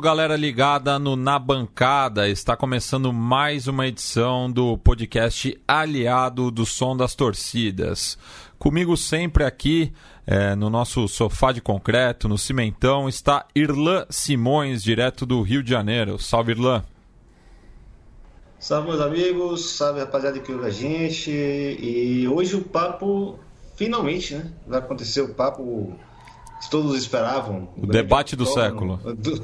Galera ligada no Na Bancada. Está começando mais uma edição do podcast Aliado do Som das Torcidas. Comigo sempre aqui, é, no nosso sofá de concreto, no cimentão, está Irlan Simões, direto do Rio de Janeiro. Salve, Irlan. Salve, meus amigos. Salve, rapaziada que ouve a gente. E hoje o papo, finalmente, né? Vai acontecer o papo todos esperavam. O debate do século. Do...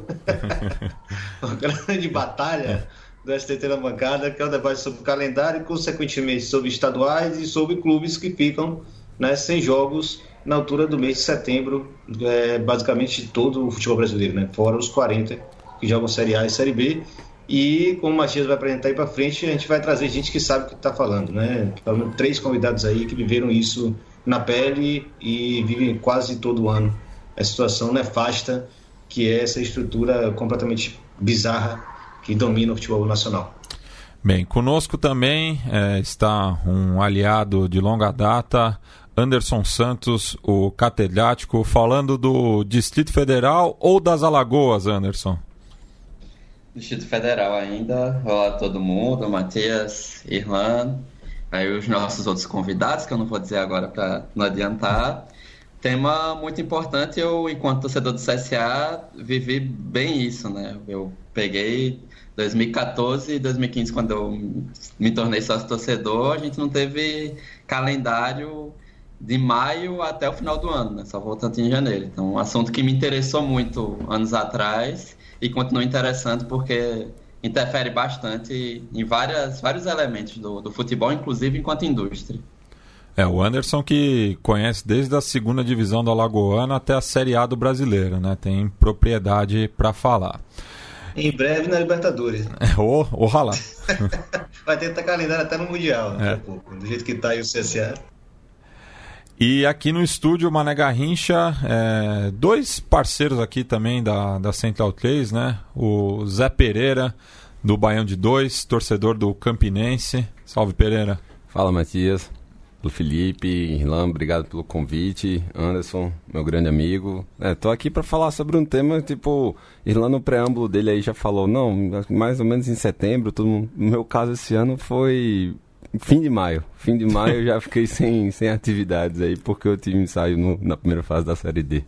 Uma grande batalha do STT na bancada, que é o debate sobre o calendário e, consequentemente, sobre estaduais e sobre clubes que ficam né, sem jogos na altura do mês de setembro, é, basicamente todo o futebol brasileiro, né, fora os 40 que jogam Série A e Série B. E como o Matias vai apresentar aí para frente, a gente vai trazer gente que sabe o que está falando, né? Pelo menos três convidados aí que viveram isso na pele e vivem quase todo ano a situação nefasta que é essa estrutura completamente bizarra que domina o futebol nacional. Bem, conosco também é, está um aliado de longa data, Anderson Santos, o catedrático, falando do Distrito Federal ou das Alagoas, Anderson? Distrito Federal ainda. Olá a todo mundo, Matias, Irlan, aí os nossos outros convidados, que eu não vou dizer agora para não adiantar. Tema muito importante, eu, enquanto torcedor do CSA, vivi bem isso, né? Eu peguei 2014 e 2015, quando eu me tornei sócio torcedor, a gente não teve calendário de maio até o final do ano, né? Só voltando em janeiro. Então, um assunto que me interessou muito anos atrás e continua interessante porque interfere bastante em várias, vários elementos do, do futebol, inclusive enquanto indústria. É, o Anderson que conhece desde a segunda divisão do Alagoano até a Série A do Brasileiro, né? Tem propriedade para falar. Em breve na Libertadores. É, oh, ojalá. Vai tentar calendário até no Mundial, daqui é. a pouco, do jeito que tá aí o CSA. E aqui no estúdio, Mané Garrincha, é, dois parceiros aqui também da, da Central 3, né? O Zé Pereira, do Baião de Dois, torcedor do Campinense. Salve, Pereira. Fala, Matias do Felipe, Irlan, obrigado pelo convite, Anderson, meu grande amigo. É, tô aqui para falar sobre um tema, tipo, Irlan no preâmbulo dele aí já falou, não, mais ou menos em setembro, todo mundo, no meu caso esse ano foi fim de maio. Fim de maio eu já fiquei sem, sem atividades aí, porque eu tive ensaio no, na primeira fase da Série D.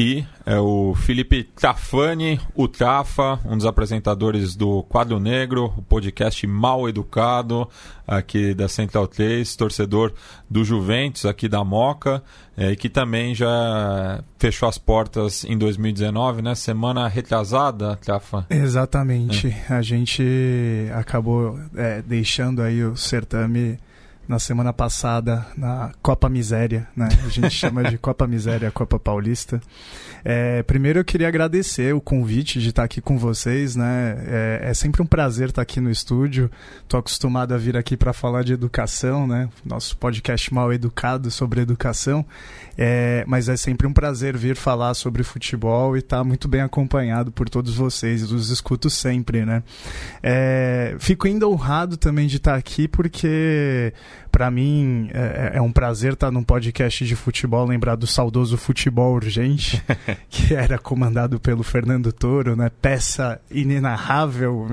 E é o Felipe Trafani, o Trafa, um dos apresentadores do Quadro Negro, o podcast Mal Educado, aqui da Central 3, torcedor do Juventus, aqui da Moca, é, e que também já fechou as portas em 2019, né? Semana retrasada, Trafa? Exatamente. É. A gente acabou é, deixando aí o certame na semana passada na Copa Miséria, né? A gente chama de Copa Miséria, Copa Paulista. É, primeiro eu queria agradecer o convite de estar aqui com vocês, né? É, é sempre um prazer estar aqui no estúdio. Tô acostumado a vir aqui para falar de educação, né? Nosso podcast mal educado sobre educação. É, mas é sempre um prazer vir falar sobre futebol e estar tá muito bem acompanhado por todos vocês. Os escuto sempre, né? É, fico ainda honrado também de estar aqui porque para mim é, é, um prazer estar num podcast de futebol, lembrar do saudoso Futebol Urgente, que era comandado pelo Fernando Toro, né? Peça inenarrável,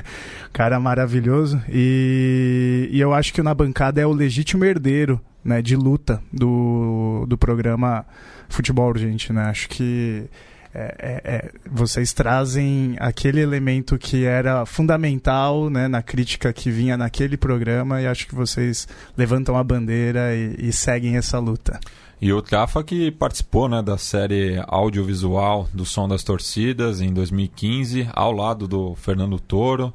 cara maravilhoso. E, e eu acho que o Na Bancada é o legítimo herdeiro né, de luta do, do programa Futebol Urgente, né? Acho que é, é, é, vocês trazem aquele elemento que era fundamental né, na crítica que vinha naquele programa e acho que vocês levantam a bandeira e, e seguem essa luta. E o Trafa que participou né, da série audiovisual do Som das Torcidas em 2015, ao lado do Fernando Toro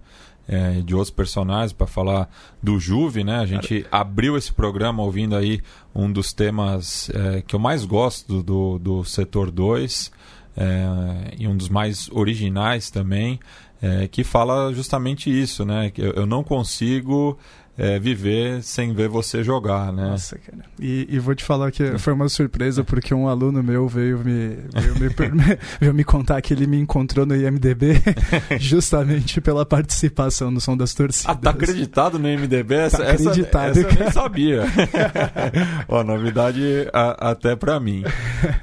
é, de outros personagens para falar do Juve, né? A gente abriu esse programa ouvindo aí um dos temas é, que eu mais gosto do, do setor 2 é, e um dos mais originais também, é, que fala justamente isso, né? Eu, eu não consigo é, viver sem ver você jogar, né? Nossa, cara. E, e, vou te falar que foi uma surpresa porque um aluno meu veio me, veio me, veio me contar que ele me encontrou no IMDB justamente pela participação no Som das Torcidas. Ah, tá acreditado no IMDB? Essa, tá acreditado. Essa, essa eu nem sabia. Ó, novidade a, até para mim.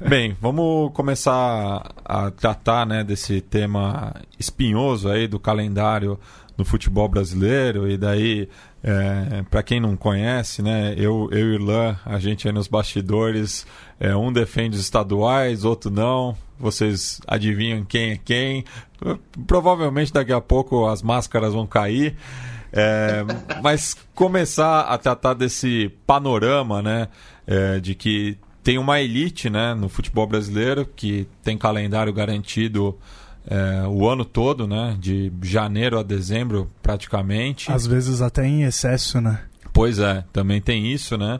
Bem, vamos começar a tratar né, desse tema espinhoso aí do calendário no futebol brasileiro e daí é, para quem não conhece, né, eu, eu e Irlan, a gente aí nos bastidores, é, um defende os estaduais, outro não. Vocês adivinham quem é quem? Provavelmente daqui a pouco as máscaras vão cair. É, mas começar a tratar desse panorama, né, é, de que tem uma elite, né, no futebol brasileiro que tem calendário garantido é, o ano todo, né? De janeiro a dezembro, praticamente. Às vezes até em excesso, né? Pois é, também tem isso, né?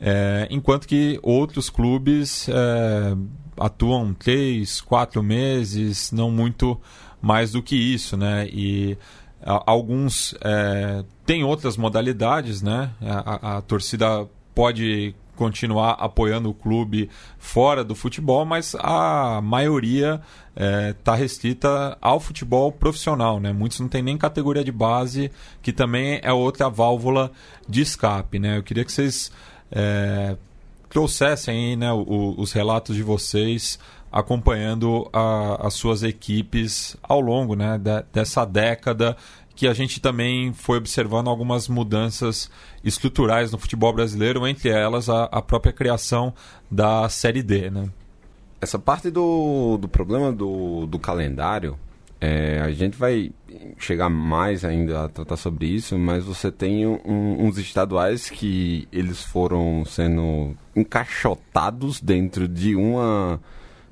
É, enquanto que outros clubes é, atuam três, quatro meses, não muito mais do que isso, né? E a, alguns é, têm outras modalidades, né? A, a, a torcida pode continuar apoiando o clube fora do futebol, mas a maioria está é, tá restrita ao futebol profissional. Né? Muitos não têm nem categoria de base, que também é outra válvula de escape. Né? Eu queria que vocês é, trouxessem aí, né, o, os relatos de vocês acompanhando a, as suas equipes ao longo né, de, dessa década que a gente também foi observando algumas mudanças estruturais no futebol brasileiro, entre elas a, a própria criação da Série D. Né? Essa parte do, do problema do, do calendário, é, a gente vai chegar mais ainda a tratar sobre isso, mas você tem um, uns estaduais que eles foram sendo encaixotados dentro de uma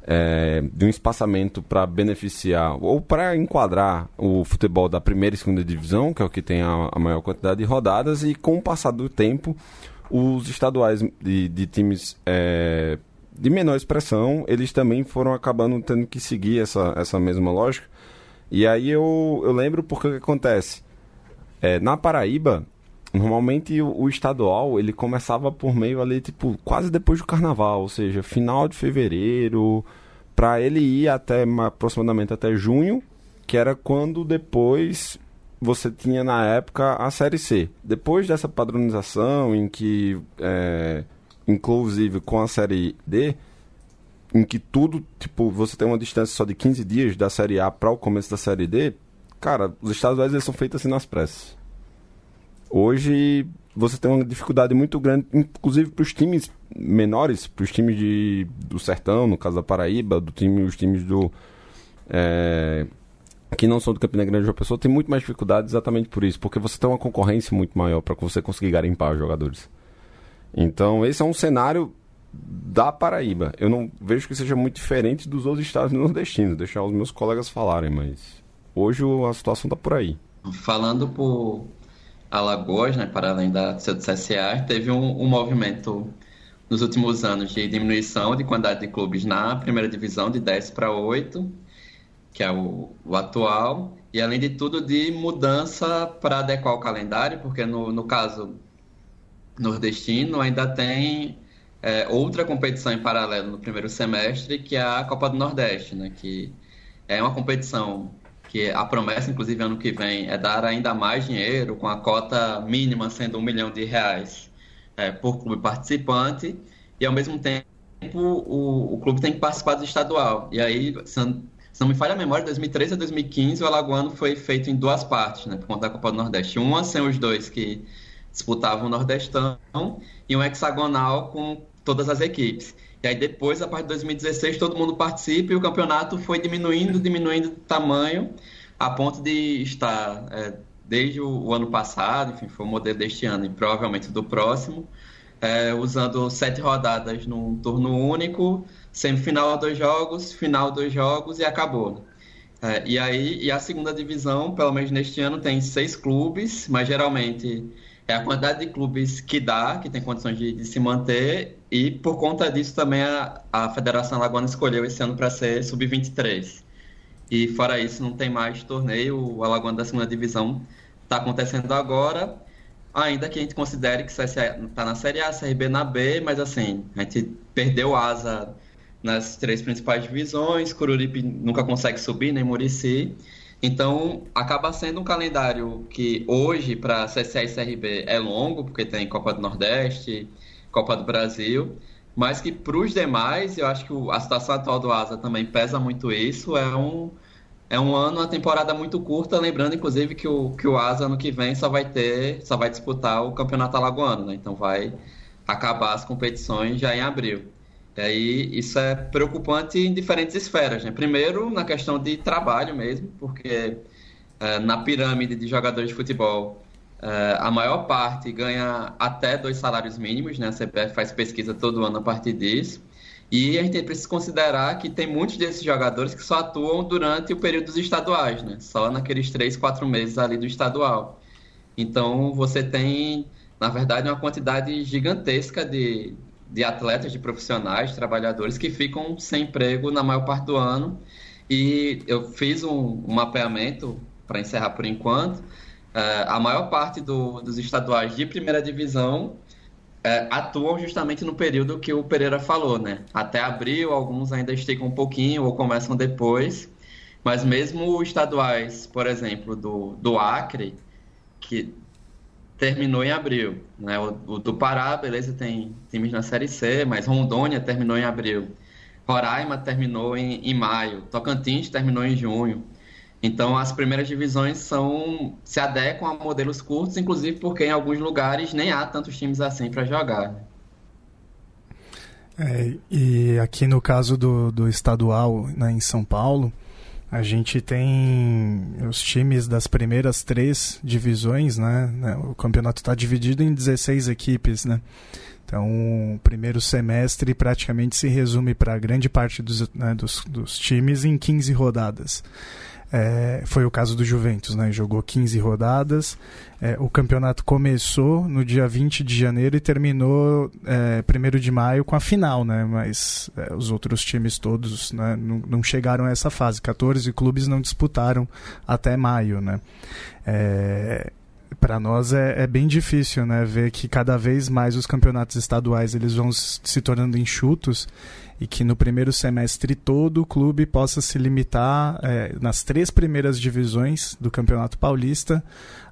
é, de um espaçamento para beneficiar ou para enquadrar o futebol da primeira e segunda divisão, que é o que tem a, a, maior quantidade de rodadas, e com o passar do tempo, os estaduais de, de times é, de menor expressão, eles também foram acabando tendo que seguir essa, essa mesma lógica. E aí eu, eu lembro porque que acontece. É, na Paraíba, normalmente o, o, estadual ele começava por meio ali, tipo, quase depois do carnaval, ou seja, final de fevereiro, para ele ir até aproximadamente até junho, que era quando depois você tinha na época a Série C. Depois dessa padronização, em que, é, inclusive com a Série D, em que tudo, tipo, você tem uma distância só de 15 dias da Série A para o começo da Série D, cara, os estaduais eles são feitos assim nas pressas. Hoje você tem uma dificuldade muito grande, inclusive para os times menores, para os times de, do Sertão, no caso da Paraíba, do time, os times do. É, que não são do Campina Grande ou Pessoa, tem muito mais dificuldade exatamente por isso, porque você tem uma concorrência muito maior para você conseguir garimpar os jogadores. Então, esse é um cenário da Paraíba. Eu não vejo que seja muito diferente dos outros estados nordestinos, deixar os meus colegas falarem, mas hoje a situação está por aí. Falando por Alagoas, né, para além da do CSA, teve um, um, movimento nos últimos anos de diminuição de quantidade de clubes na primeira divisão de 10 para 8, que é o, o atual, e além de tudo de mudança para adequar o calendário, porque no, no caso nordestino ainda tem é, outra competição em paralelo no primeiro semestre, que é a Copa do Nordeste, né, que é uma competição que a promessa, inclusive, ano que vem, é dar ainda mais dinheiro, com a cota mínima sendo um milhão de reais é, por clube participante, e ao mesmo tempo o, o clube tem que participar do estadual. E aí, se não, me falha a memória, de 2013 a 2015 o Alagoano foi feito em duas partes, né, por conta da Copa do Nordeste. Uma sem os dois que disputavam o Nordestão e um hexagonal com todas as equipes. E aí depois, a partir de 2016, todo mundo participa e o campeonato foi diminuindo, diminuindo de tamanho, a ponto de estar, é, desde o, o, ano passado, enfim, foi o modelo deste ano e provavelmente do próximo, é, usando sete rodadas num turno único, semifinal dois jogos, final dois jogos e acabou. É, e aí, e a segunda divisão, pelo menos neste ano, tem seis clubes, mas geralmente é a quantidade de clubes que dá, que tem condições de, de se manter, e por conta disso também a, a Federação Alagoana escolheu esse ano para ser sub-23. E fora isso, não tem mais torneio, o Alagoana da segunda divisão está acontecendo agora, ainda que a gente considere que está na Série A, CRB na B, mas assim, a gente perdeu asa nas três principais divisões, Cururipe nunca consegue subir, nem Murici, então, acaba sendo um calendário que hoje, para CSA e CRB, é longo, porque tem Copa do Nordeste, Copa do Brasil, mas que para os demais, eu acho que a situação atual do Asa também pesa muito isso. É um, é um ano, uma temporada muito curta, lembrando, inclusive, que o, que o Asa ano que vem só vai ter, só vai disputar o Campeonato Alagoano, né? Então vai acabar as competições já em abril. E aí isso é preocupante em diferentes esferas. Né? Primeiro, na questão de trabalho mesmo, porque é, na pirâmide de jogadores de futebol, é, a maior parte ganha até dois salários mínimos, né? a CPF faz pesquisa todo ano a partir disso. E a gente precisa considerar que tem muitos desses jogadores que só atuam durante o período dos estaduais, né? só naqueles três, quatro meses ali do estadual. Então você tem, na verdade, uma quantidade gigantesca de, de atletas, de profissionais, trabalhadores que ficam sem emprego na maior parte do ano. E eu fiz um, um mapeamento, para encerrar por enquanto, uh, a maior parte do, dos estaduais de primeira divisão uh, atuam justamente no período que o Pereira falou, né? Até abril, alguns ainda esticam um pouquinho ou começam depois. Mas mesmo estaduais, por exemplo, do, do Acre, que terminou em abril. Né? O, o, do Pará, beleza, tem times na Série C, mas Rondônia terminou em abril. Roraima terminou em, em maio. Tocantins terminou em junho. Então, as primeiras divisões são se adequam a modelos curtos, inclusive porque em alguns lugares nem há tantos times assim para jogar. É, e aqui no caso do, do estadual né, em São Paulo, a gente tem os times das primeiras três divisões, né? né o campeonato está dividido em 16 equipes, né? Então, o primeiro semestre praticamente se resume para grande parte dos, né, dos, dos times em 15 rodadas. É, foi o caso do Juventus, né? Jogou 15 rodadas. É, o campeonato começou no dia 20 de janeiro e terminou é, 1 de maio com a final, né? Mas é, os outros times todos né, não, não, chegaram a essa fase. 14 clubes não disputaram até maio, né? É, para nós é, é, bem difícil, né? Ver que cada vez mais os campeonatos estaduais eles vão se tornando enxutos e que no primeiro semestre todo o clube possa se limitar é, nas três primeiras divisões do Campeonato Paulista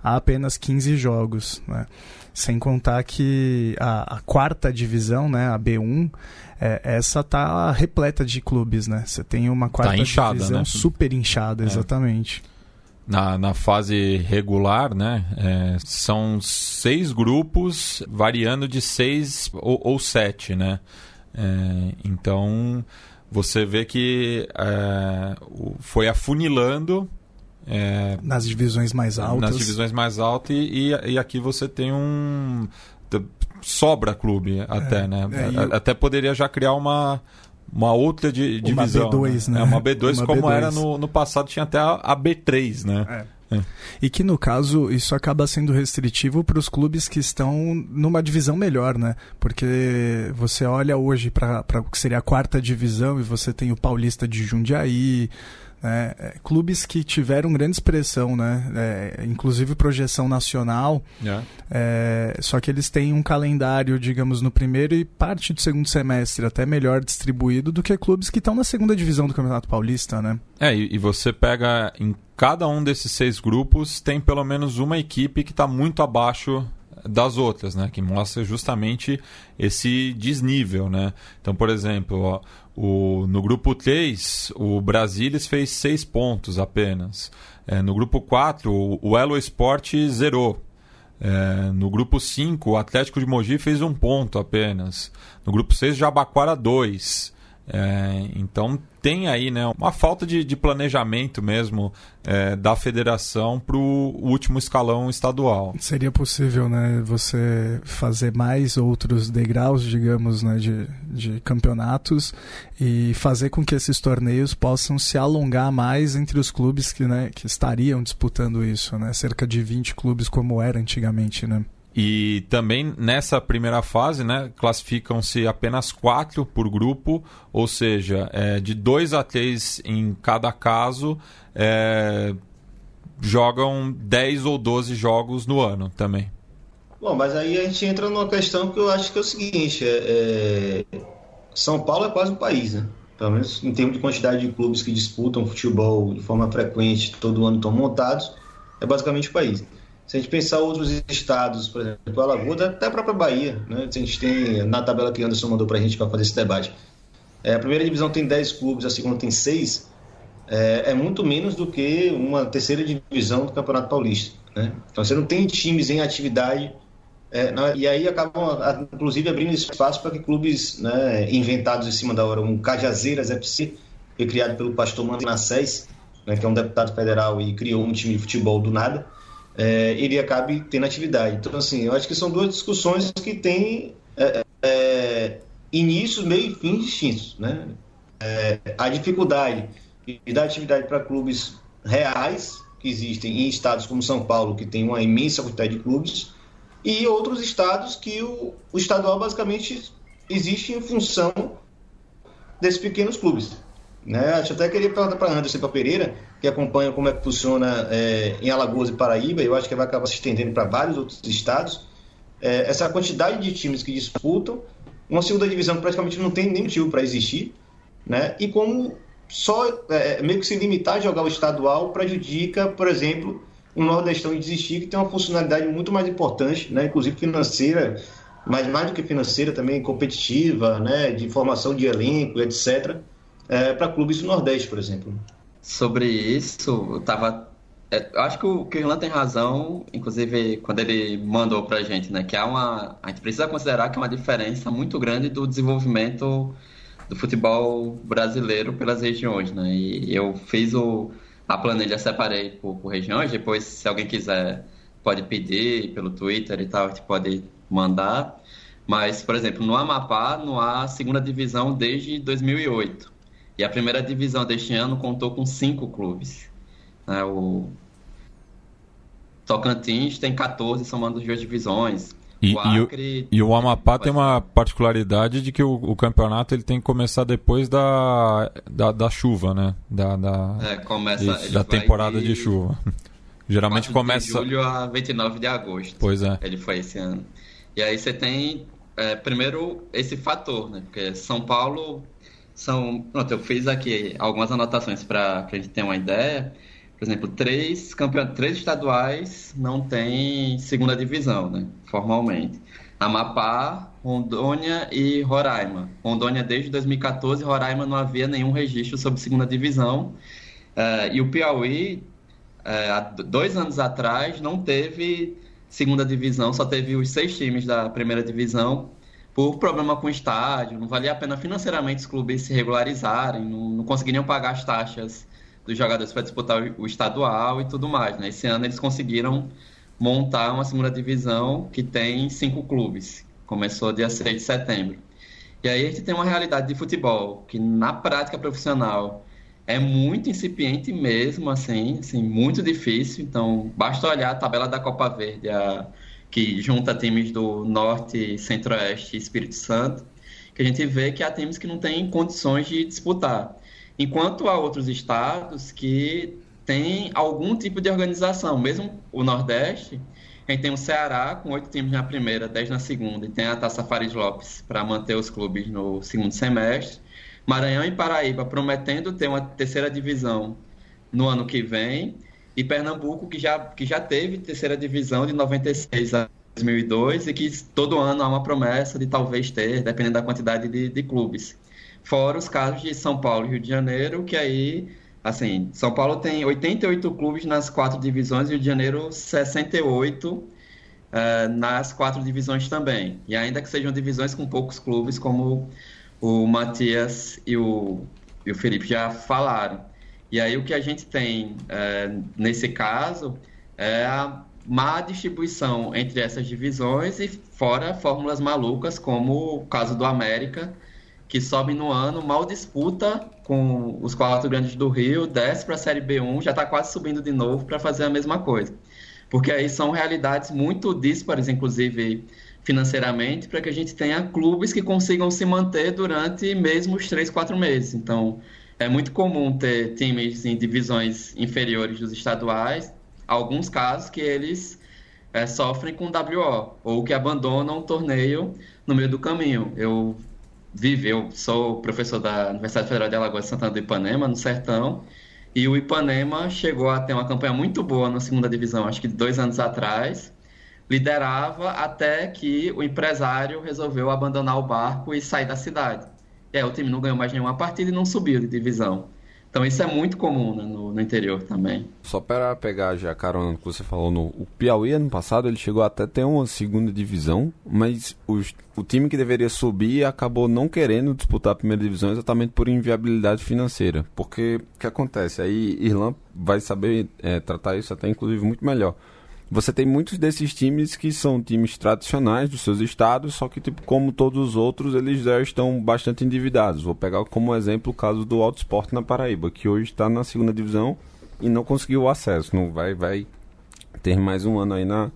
a apenas 15 jogos. Né? Sem contar que a, a, quarta divisão, né, a B1, é, essa tá repleta de clubes. Né? Você tem uma tá quarta tá inchada, divisão né? super inchada, é. exatamente. Na, na, fase regular, né? É, são seis grupos, variando de seis ou, ou sete, né? É, então você vê que é, foi afunilando é, nas divisões mais altas. Nas divisões mais altas e, e, e aqui você tem um sobra clube até, é, né? É, até poderia já criar uma uma outra di, divisão. Uma B2, né? né? É, uma B2 uma como B2. era no, no passado tinha até a, a B3, né? É. E que no caso isso acaba sendo restritivo para os clubes que estão numa divisão melhor, né? Porque você olha hoje para o que seria a quarta divisão e você tem o Paulista de Jundiaí, né? É, clubes que tiveram grande expressão, né? É, inclusive projeção nacional. Yeah. É, só que eles têm um calendário, digamos, no primeiro e parte do segundo semestre até melhor distribuído do que clubes que estão na segunda divisão do Campeonato Paulista, né? É, e, e você pega em cada um desses seis grupos tem pelo menos uma equipe que está muito abaixo das outras, né? Que mostra justamente esse desnível, né? Então, por exemplo, ó, o, no grupo 3, o Brasilis fez 6 pontos apenas. É, no grupo 4, o, o Elo Sport zerou. É, no grupo 5, o Atlético de Mogi fez um ponto apenas. No grupo 6, Jabaquara 2. É, então tem aí né, uma falta de, de planejamento mesmo é, da federação para o último escalão estadual. Seria possível né, você fazer mais outros degraus, digamos, né, de, de campeonatos e fazer com que esses torneios possam se alongar mais entre os clubes que, né, que estariam disputando isso, né, cerca de 20 clubes como era antigamente. Né? E também nessa primeira fase, né, classificam-se apenas quatro por grupo, ou seja, é, de dois a três em cada caso, é, jogam 10 ou 12 jogos no ano também. Bom, mas aí a gente entra numa questão que eu acho que é o seguinte: é, é, São Paulo é quase um país, né? Pelo menos em termos de quantidade de clubes que disputam futebol de forma frequente, todo ano estão montados, é basicamente o país. Se a gente pensar outros estados, por exemplo, Alagoas, até a própria Bahia, né? a gente tem na tabela que Anderson mandou para a gente para fazer esse debate. É, a primeira divisão tem 10 clubes, a segunda tem 6, é, é, muito menos do que uma terceira divisão do Campeonato Paulista. Né? Então você não tem times em atividade, é, não, e aí acabam, inclusive, abrindo espaço para que clubes né, inventados em cima da hora, um Cajazeiras FC, foi criado pelo pastor Manassés, né, que é um deputado federal e criou um time de futebol do nada é, ele acabe tendo atividade. Então, assim, eu acho que são duas discussões que têm é, é, início, meio e fim distintos. Né? É, a dificuldade de dar atividade para clubes reais, que existem em estados como São Paulo, que tem uma imensa quantidade de clubes, e outros estados que o, o estadual basicamente existe em função desses pequenos clubes. Né? Acho até queria perguntar para Anderson e para Pereira, que acompanha como é que funciona é, em Alagoas e Paraíba, eu acho que vai acabar se estendendo para vários outros estados, é, essa quantidade de times que disputam, uma segunda divisão praticamente não tem nem motivo para existir, né? e como só é, meio que se limitar a jogar o estadual prejudica, por exemplo, o Nordestão de desistir, que tem uma funcionalidade muito mais importante, né? inclusive financeira, mas mais do que financeira também competitiva, né? de formação de elenco, etc., é, para clubes do Nordeste, por exemplo. Sobre isso, eu tava. É, acho que o, que o Irlan tem razão, inclusive quando ele mandou pra gente, né? Que há uma. A gente precisa considerar que é uma diferença muito grande do desenvolvimento do futebol brasileiro pelas regiões, né? E eu fiz o, a planilha, separei por, por regiões, depois, se alguém quiser, pode pedir pelo Twitter e tal, a gente pode mandar. Mas, por exemplo, no Amapá não há segunda divisão desde 2008. E a primeira divisão deste ano contou com cinco clubes. Né? O Tocantins tem 14, somando as duas divisões. E o, Acre, e, o, e o Amapá tem uma particularidade de que o, o, campeonato ele tem que começar depois da, da, da chuva, né? Da, da, é, começa, isso, da temporada de, de chuva. Geralmente começa. De julho a 29 de agosto. Pois é. Ele foi esse ano. E aí você tem, é, primeiro, esse fator, né? Porque São Paulo são. Pronto, eu fiz aqui algumas anotações para a gente ter uma ideia. Por exemplo, três, campeon... três estaduais não têm segunda divisão, né? Formalmente. Amapá, Rondônia e Roraima. Rondônia desde 2014, Roraima não havia nenhum registro sobre segunda divisão. Uh, e o Piauí, uh, dois anos atrás, não teve segunda divisão, só teve os seis times da primeira divisão por problema com o estádio, não valia a pena financeiramente os clubes se regularizarem, não, não conseguiriam pagar as taxas dos jogadores para disputar o, estadual e tudo mais. Né? Esse ano eles conseguiram montar uma segunda divisão que tem cinco clubes. Começou dia 6 de setembro. E aí a gente tem uma realidade de futebol que na prática profissional é muito incipiente mesmo, assim, assim muito difícil. Então, basta olhar a tabela da Copa Verde, a que junta times do Norte, Centro-Oeste e Espírito Santo, que a gente vê que há times que não têm condições de disputar. Enquanto há outros estados que têm algum tipo de organização, mesmo o Nordeste, a gente tem o Ceará com oito times na primeira, dez na segunda, e tem a Taça Farid Lopes para manter os clubes no segundo semestre. Maranhão e Paraíba prometendo ter uma terceira divisão no ano que vem e Pernambuco, que já, que já teve terceira divisão de 96 a 2002 e que todo ano há uma promessa de talvez ter, dependendo da quantidade de, de clubes. Fora os casos de São Paulo e Rio de Janeiro, que aí, assim, São Paulo tem 88 clubes nas quatro divisões, Rio de Janeiro 68, uh, nas quatro divisões também. E ainda que sejam divisões com poucos clubes, como o Matias e o, e o Felipe já falaram. E aí o que a gente tem uh, nesse caso é a má distribuição entre essas divisões e fora fórmulas malucas, como o caso do América, que sobe no ano, mal disputa com os quatro grandes do Rio, desce para a Série B1, já está quase subindo de novo para fazer a mesma coisa porque aí são realidades muito díspares, inclusive financeiramente, para que a gente tenha clubes que consigam se manter durante mesmo os três, quatro meses. Então, é muito comum ter times em divisões inferiores dos estaduais, alguns casos que eles é, sofrem com WO, ou que abandonam o torneio no meio do caminho. Eu vivo, eu sou professor da Universidade Federal de Alagoas Santana do Ipanema, no Sertão, e o Ipanema chegou a ter uma campanha muito boa na segunda divisão, acho que dois anos atrás. Liderava até que o empresário resolveu abandonar o barco e sair da cidade. Aí o time não ganhou mais nenhuma partida e não subiu de divisão. Então isso é muito comum né, no, no, interior também. Só para pegar já carona que você falou, no o Piauí ano passado ele chegou até ter uma segunda divisão, mas o time que deveria subir acabou não querendo disputar a primeira divisão exatamente por inviabilidade financeira. Porque o que acontece? Aí Irlanda vai saber é, tratar isso até inclusive muito melhor você tem muitos desses times que são times tradicionais dos seus estados, só que, tipo, como todos os outros, eles já estão bastante endividados. Vou pegar como exemplo o caso do Alto Esporte na Paraíba, que hoje está na segunda divisão e não conseguiu o acesso. Não vai, vai ter mais um ano aí na,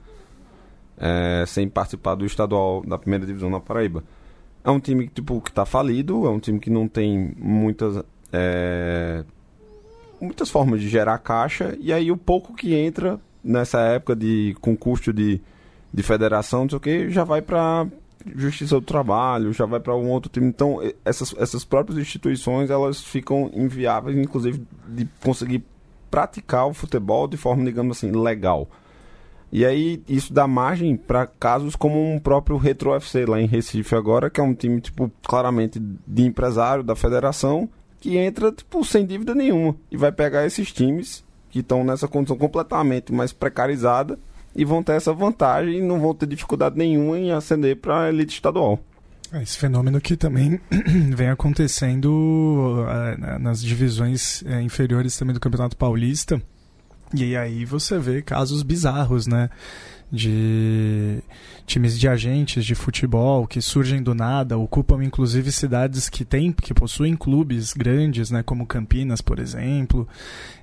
é, sem participar do estadual da primeira divisão na Paraíba. É um time tipo, que está falido, é um time que não tem muitas. É, muitas formas de gerar caixa, e aí o pouco que entra nessa época de com custo de, de federação, não sei o que, já vai para Justiça do Trabalho, já vai para um outro time. Então, essas, essas próprias instituições, elas ficam inviáveis, inclusive, de conseguir praticar o futebol de forma, digamos assim, legal. E aí, isso dá margem para casos como um próprio Retro FC lá em Recife agora, que é um time, tipo, claramente de empresário da federação, que entra, tipo, sem dívida nenhuma. E vai pegar esses times que estão nessa condição completamente mais precarizada e vão ter essa vantagem e não vão ter dificuldade nenhuma em ascender para a elite estadual. É, esse fenômeno que também vem acontecendo uh, nas divisões uh, inferiores também do Campeonato Paulista. E aí você vê casos bizarros, né? de times de agentes de futebol que surgem do nada, ocupam inclusive cidades que têm, que possuem clubes grandes, né, como Campinas, por exemplo,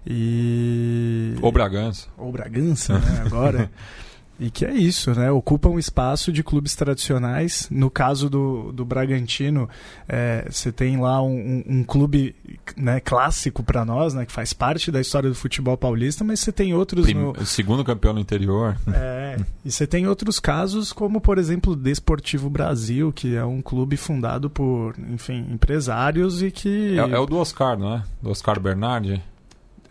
e ou Bragança. Ou Bragança, né, agora. E que é isso, né? Ocupa um espaço de clubes tradicionais. No caso do, do Bragantino, é, você tem lá um, um, clube né, clássico para nós, né? Que faz parte da história do futebol paulista, mas você tem outros. Prim, no... Segundo campeão no interior. É. E você tem outros casos, como por exemplo o Desportivo Brasil, que é um clube fundado por, enfim, empresários e que. É, é o do Oscar, não é? Do Oscar Bernardi.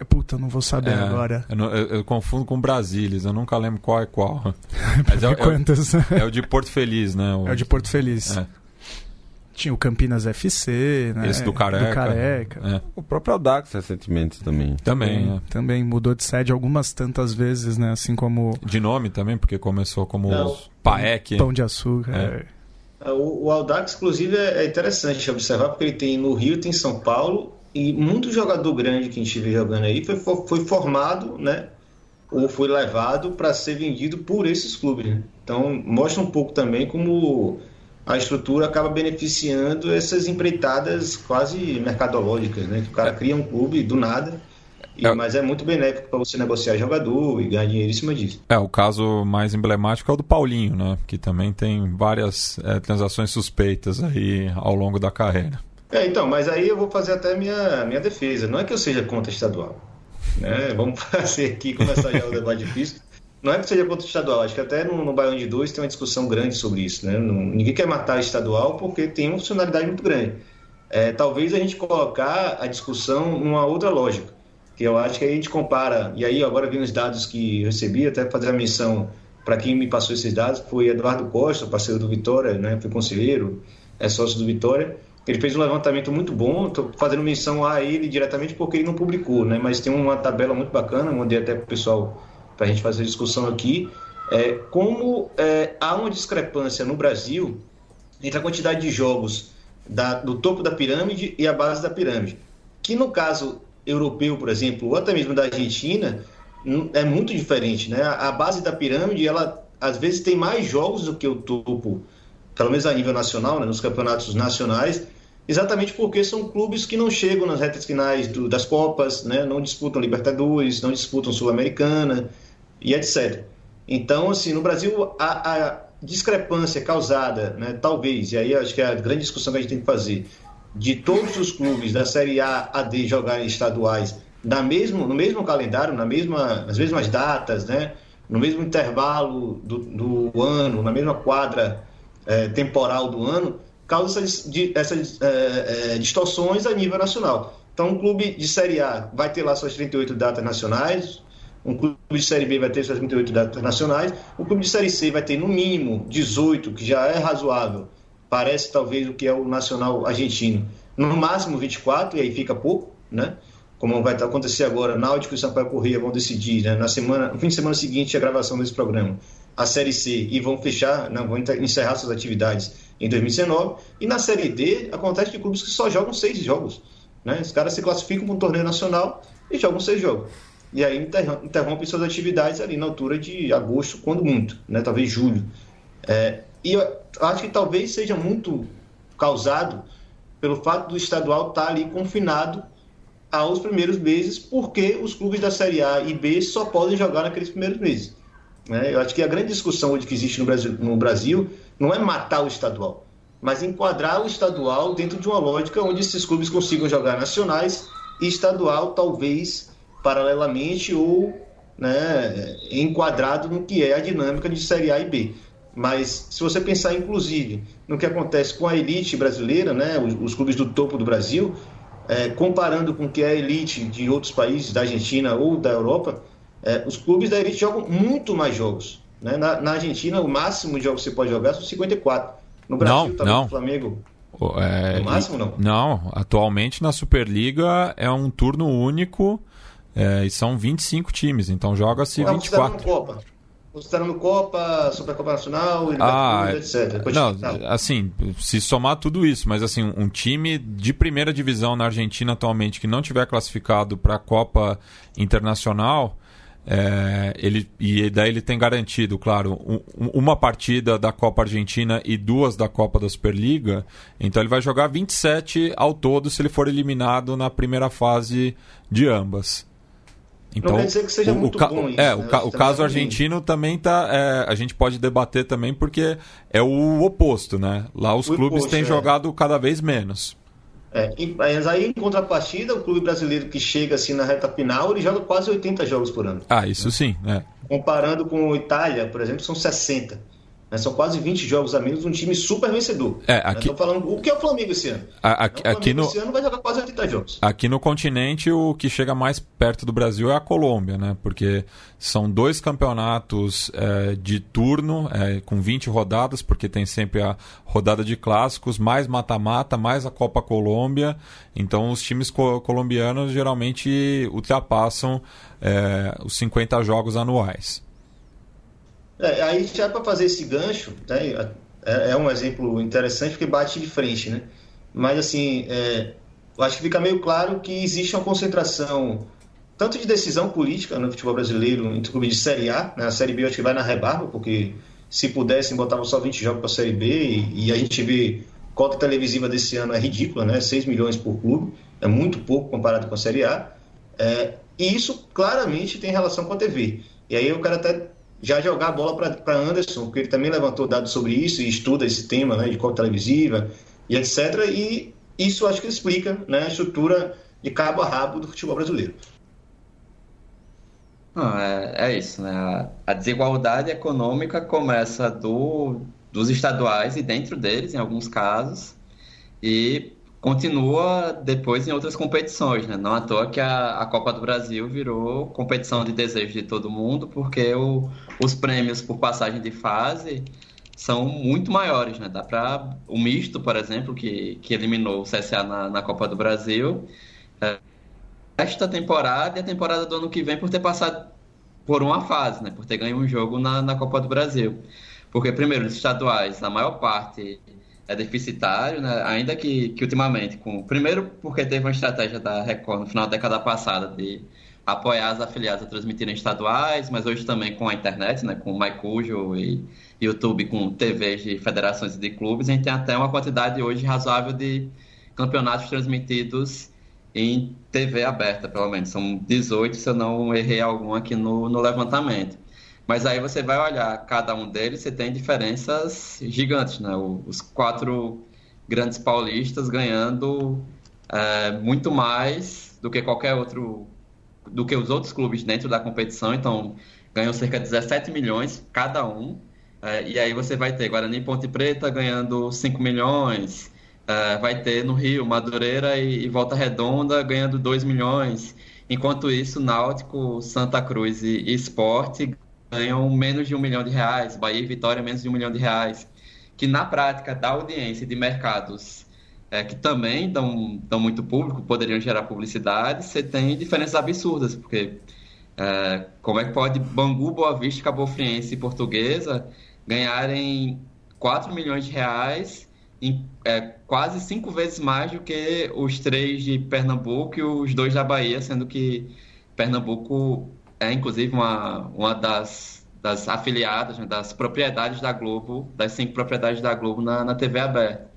Puta, não vou saber é, agora. Eu, eu, eu, confundo com Brasília, eu nunca lembro qual é qual. Mas é, Quantas? É, é, o de Porto Feliz, né? O, é o de Porto Feliz. É. Tinha o Campinas FC, né? Esse do Careca. Do Careca. É. O próprio Audax recentemente também. Também, é. Também mudou de sede algumas tantas vezes, né? Assim como... De nome também, porque começou como Paek. Pão de açúcar. É. O, o Audax, inclusive, é interessante observar, porque ele tem no Rio, tem em São Paulo e muito jogador grande que a gente vê jogando aí foi, foi formado, né? Ou foi levado para ser vendido por esses clubes. Né? Então, mostra um pouco também como a estrutura acaba beneficiando essas empreitadas quase mercadológicas, né? Que o cara cria um clube do nada, é. mas é muito benéfico para você negociar jogador e ganhar dinheiro em cima disso. É, o caso mais emblemático é o do Paulinho, né? Que também tem várias é, transações suspeitas aí ao longo da carreira. É, então, mas aí eu vou fazer até minha, minha defesa. Não é que eu seja contra estadual. Né? Vamos fazer aqui, começar já o debate difícil. Não é que seja contra estadual, acho que até no, no Baião de Dois tem uma discussão grande sobre isso. Né? Não, ninguém quer matar estadual porque tem uma funcionalidade muito grande. É, talvez a gente colocar a discussão numa outra lógica, que eu acho que aí a gente compara, e aí agora vem os dados que recebi, até fazer a menção para quem me passou esses dados, foi Eduardo Costa, parceiro do Vitória, né? foi conselheiro, é sócio do Vitória, ele fez um levantamento muito bom, estou fazendo menção a ele diretamente porque ele não publicou, né? mas tem uma tabela muito bacana, mandei até para o pessoal para a gente fazer a discussão aqui. É, como é, há uma discrepância no Brasil entre a quantidade de jogos da, do topo da pirâmide e a base da pirâmide, que no caso europeu, por exemplo, ou até mesmo da Argentina, é muito diferente, né? A base da pirâmide, ela às vezes tem mais jogos do que o topo, pelo menos a nível nacional, né? nos campeonatos nacionais, exatamente porque são clubes que não chegam nas retas finais do, das Copas, né? não disputam Libertadores, não disputam Sul-Americana e etc. Então, assim, no Brasil, a, a discrepância causada, né, talvez, e aí acho que é a grande discussão que a gente tem que fazer, de todos os clubes da Série A a D jogarem estaduais na mesmo, no mesmo calendário, na mesma, nas mesmas datas, né, no mesmo intervalo do, do ano, na mesma quadra é, temporal do ano, causa essas, essas é, é, distorções a nível nacional. Então, um clube de Série A vai ter lá suas 38 datas nacionais, um clube de Série B vai ter suas 38 datas nacionais, um clube de Série C vai ter no mínimo 18, que já é razoável, parece talvez o que é o nacional argentino, no máximo 24, e aí fica pouco, né? Como vai acontecer agora, Náutico e Sampaio Corrêa vão decidir, né? na semana, no fim de semana seguinte, a gravação desse programa, a Série C, e vão fechar, não, vão encerrar suas atividades em 2019. E na Série D, acontece de clubes que só jogam seis jogos. Né? Os caras se classificam para um torneio nacional e jogam seis jogos. E aí interrompem suas atividades ali na altura de agosto, quando muito, né? talvez julho. É, e eu acho que talvez seja muito causado pelo fato do estadual estar tá ali confinado aos primeiros meses, porque os clubes da Série A e B só podem jogar naqueles primeiros meses. Né? Eu acho que a grande discussão hoje que existe no Brasil, no Brasil não é matar o estadual, mas enquadrar o estadual dentro de uma lógica onde esses clubes consigam jogar nacionais e estadual, talvez paralelamente ou né, enquadrado no que é a dinâmica de Série A e B. Mas se você pensar, inclusive, no que acontece com a elite brasileira, né, os, os clubes do topo do Brasil, é, comparando com o que é a elite de outros países, da Argentina ou da Europa, é, os clubes da elite jogam muito mais jogos. Né? Na, na, Argentina, o máximo de jogos que você pode jogar são 54. No Brasil, não, tá não. o Flamengo. É, no máximo, não? Não, atualmente na Superliga é um turno único é, e são 25 times, então joga-se 24. Copa. Considerando Copa, Supercopa Nacional, ah, etc. Não, assim, se somar tudo isso, mas assim, um time de primeira divisão na Argentina atualmente que não tiver classificado para a Copa Internacional, é, ele, e daí ele tem garantido, claro, um, uma partida da Copa Argentina e duas da Copa da Superliga. Então ele vai jogar 27 ao todo se ele for eliminado na primeira fase de ambas. Então, não quer dizer que seja o, muito o, bom isso, É, né? o, o caso argentino também tá. É, a gente pode debater também porque é o oposto, né? Lá os o clubes oposto, têm é. jogado cada vez menos. É, mas aí, em contrapartida, o clube brasileiro que chega assim na reta final, ele joga quase 80 jogos por ano. Ah, isso sim. É. Comparando com a Itália, por exemplo, são 60. Né? São quase 20 jogos a menos, um time super vencedor. É, né? aqui... Né? falando o que é o Flamengo esse ano. A, aqui, o aqui no... esse ano vai jogar quase 80 jogos. Aqui no continente, o que chega mais perto do Brasil é a Colômbia, né? Porque são dois campeonatos é, de turno, é, com 20 rodadas, porque tem sempre a rodada de clássicos, mais mata-mata, mais a Copa Colômbia. Então, os times co colombianos geralmente ultrapassam é, os 50 jogos anuais. É, aí já para fazer esse gancho, né, é, é, um exemplo interessante porque bate de frente, né? Mas assim, é, eu acho que fica meio claro que existe uma concentração tanto de decisão política no futebol brasileiro entre clubes de Série A, né? a Série B eu acho que vai na rebarba, porque se pudessem botavam só 20 jogos para a Série B e, e, a gente vê cota televisiva desse ano é ridícula, né? 6 milhões por clube, é muito pouco comparado com a Série A. É, e isso claramente tem relação com a TV. E aí eu quero até já jogar a bola para Anderson, porque ele também levantou dados sobre isso e estuda esse tema né, de cota televisiva e etc. E isso acho que explica né, a estrutura de cabo a rabo do futebol brasileiro. Não, é, é isso, né? A, desigualdade econômica começa do, dos estaduais e dentro deles, em alguns casos, e continua depois em outras competições, né? Não à toa que a, a Copa do Brasil virou competição de desejo de todo mundo, porque o, os prêmios por passagem de fase são muito maiores, né? Dá para o misto, por exemplo, que, que eliminou o CSA na, na Copa do Brasil, é, esta temporada e a temporada do ano que vem por ter passado por uma fase, né? Por ter ganho um jogo na, na Copa do Brasil. Porque, primeiro, os estaduais, a maior parte é deficitário, né? ainda que, que ultimamente, com primeiro porque teve uma estratégia da Record no final da década passada de apoiar as afiliadas a transmitirem estaduais, mas hoje também com a internet, né? com o MyCujo e YouTube, com TVs de federações e de clubes, a gente tem até uma quantidade hoje razoável de campeonatos transmitidos em TV aberta, pelo menos. São 18, se eu não errei algum aqui no, no levantamento. Mas aí você vai olhar cada um deles, você tem diferenças gigantes, né? Os quatro grandes paulistas ganhando é, muito mais do que qualquer outro, do que os outros clubes dentro da competição. Então, ganham cerca de 17 milhões cada um. É, e aí você vai ter Guarani Ponte Preta ganhando 5 milhões, é, vai ter no Rio Madureira e, e Volta Redonda ganhando 2 milhões. Enquanto isso, Náutico, Santa Cruz e, e Esporte ganham menos de um milhão de reais, Bahia e Vitória menos de um milhão de reais, que na prática da audiência de mercados é, que também dão, dão muito público, poderiam gerar publicidade, você tem diferenças absurdas, porque é, como é que pode Bangu, Boa Vista, Cabo Friense e Portuguesa ganharem 4 milhões de reais, em, é, quase cinco vezes mais do que os três de Pernambuco e os dois da Bahia, sendo que Pernambuco é inclusive uma, uma das, das afiliadas, né, das propriedades da Globo, das cinco propriedades da Globo na, na TV aberta.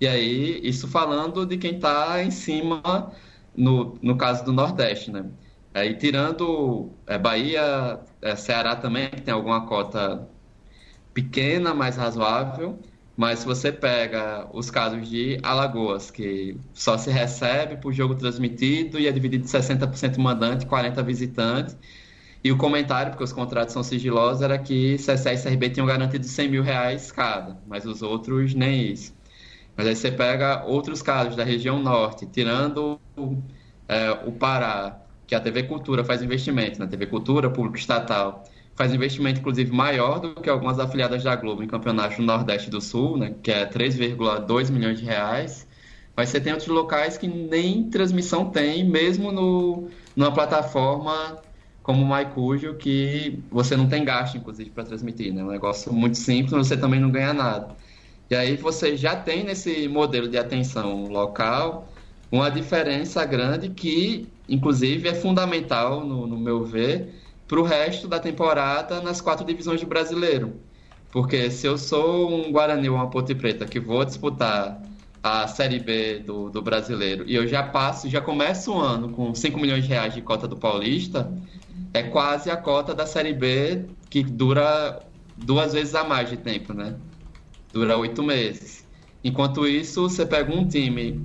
E aí, isso falando de quem está em cima, no, no caso do Nordeste, né? Aí, tirando é, Bahia, é, Ceará também, que tem alguma cota pequena, mais razoável, mas se você pega os casos de Alagoas, que só se recebe por jogo transmitido e é dividido 60% mandante, 40% visitante, e o comentário, porque os contratos são sigilosos, era que CSE e CRB tinham garantido 100 mil reais cada, mas os outros nem isso. Mas aí você pega outros casos da região norte, tirando é, o Pará, que a TV Cultura faz investimento, na né? TV Cultura, público estatal, faz investimento inclusive maior do que algumas afiliadas da Globo em campeonatos no Nordeste do Sul, né, que é 3,2 milhões de reais. Mas você tem outros locais que nem transmissão tem, mesmo no, numa plataforma como o MyCujo, que você não tem gasto, inclusive, para transmitir. Né? É um negócio muito simples, você também não ganha nada. E aí você já tem nesse modelo de atenção local uma diferença grande que, inclusive, é fundamental, no, no meu ver, para o resto da temporada nas quatro divisões do brasileiro. Porque se eu sou um Guarani ou uma Ponte Preta que vou disputar a Série B do, do brasileiro e eu já passo, já começo o ano com 5 milhões de reais de cota do Paulista, é quase a cota da Série B, que dura duas vezes a mais de tempo, né? Dura oito meses. Enquanto isso, você pega um time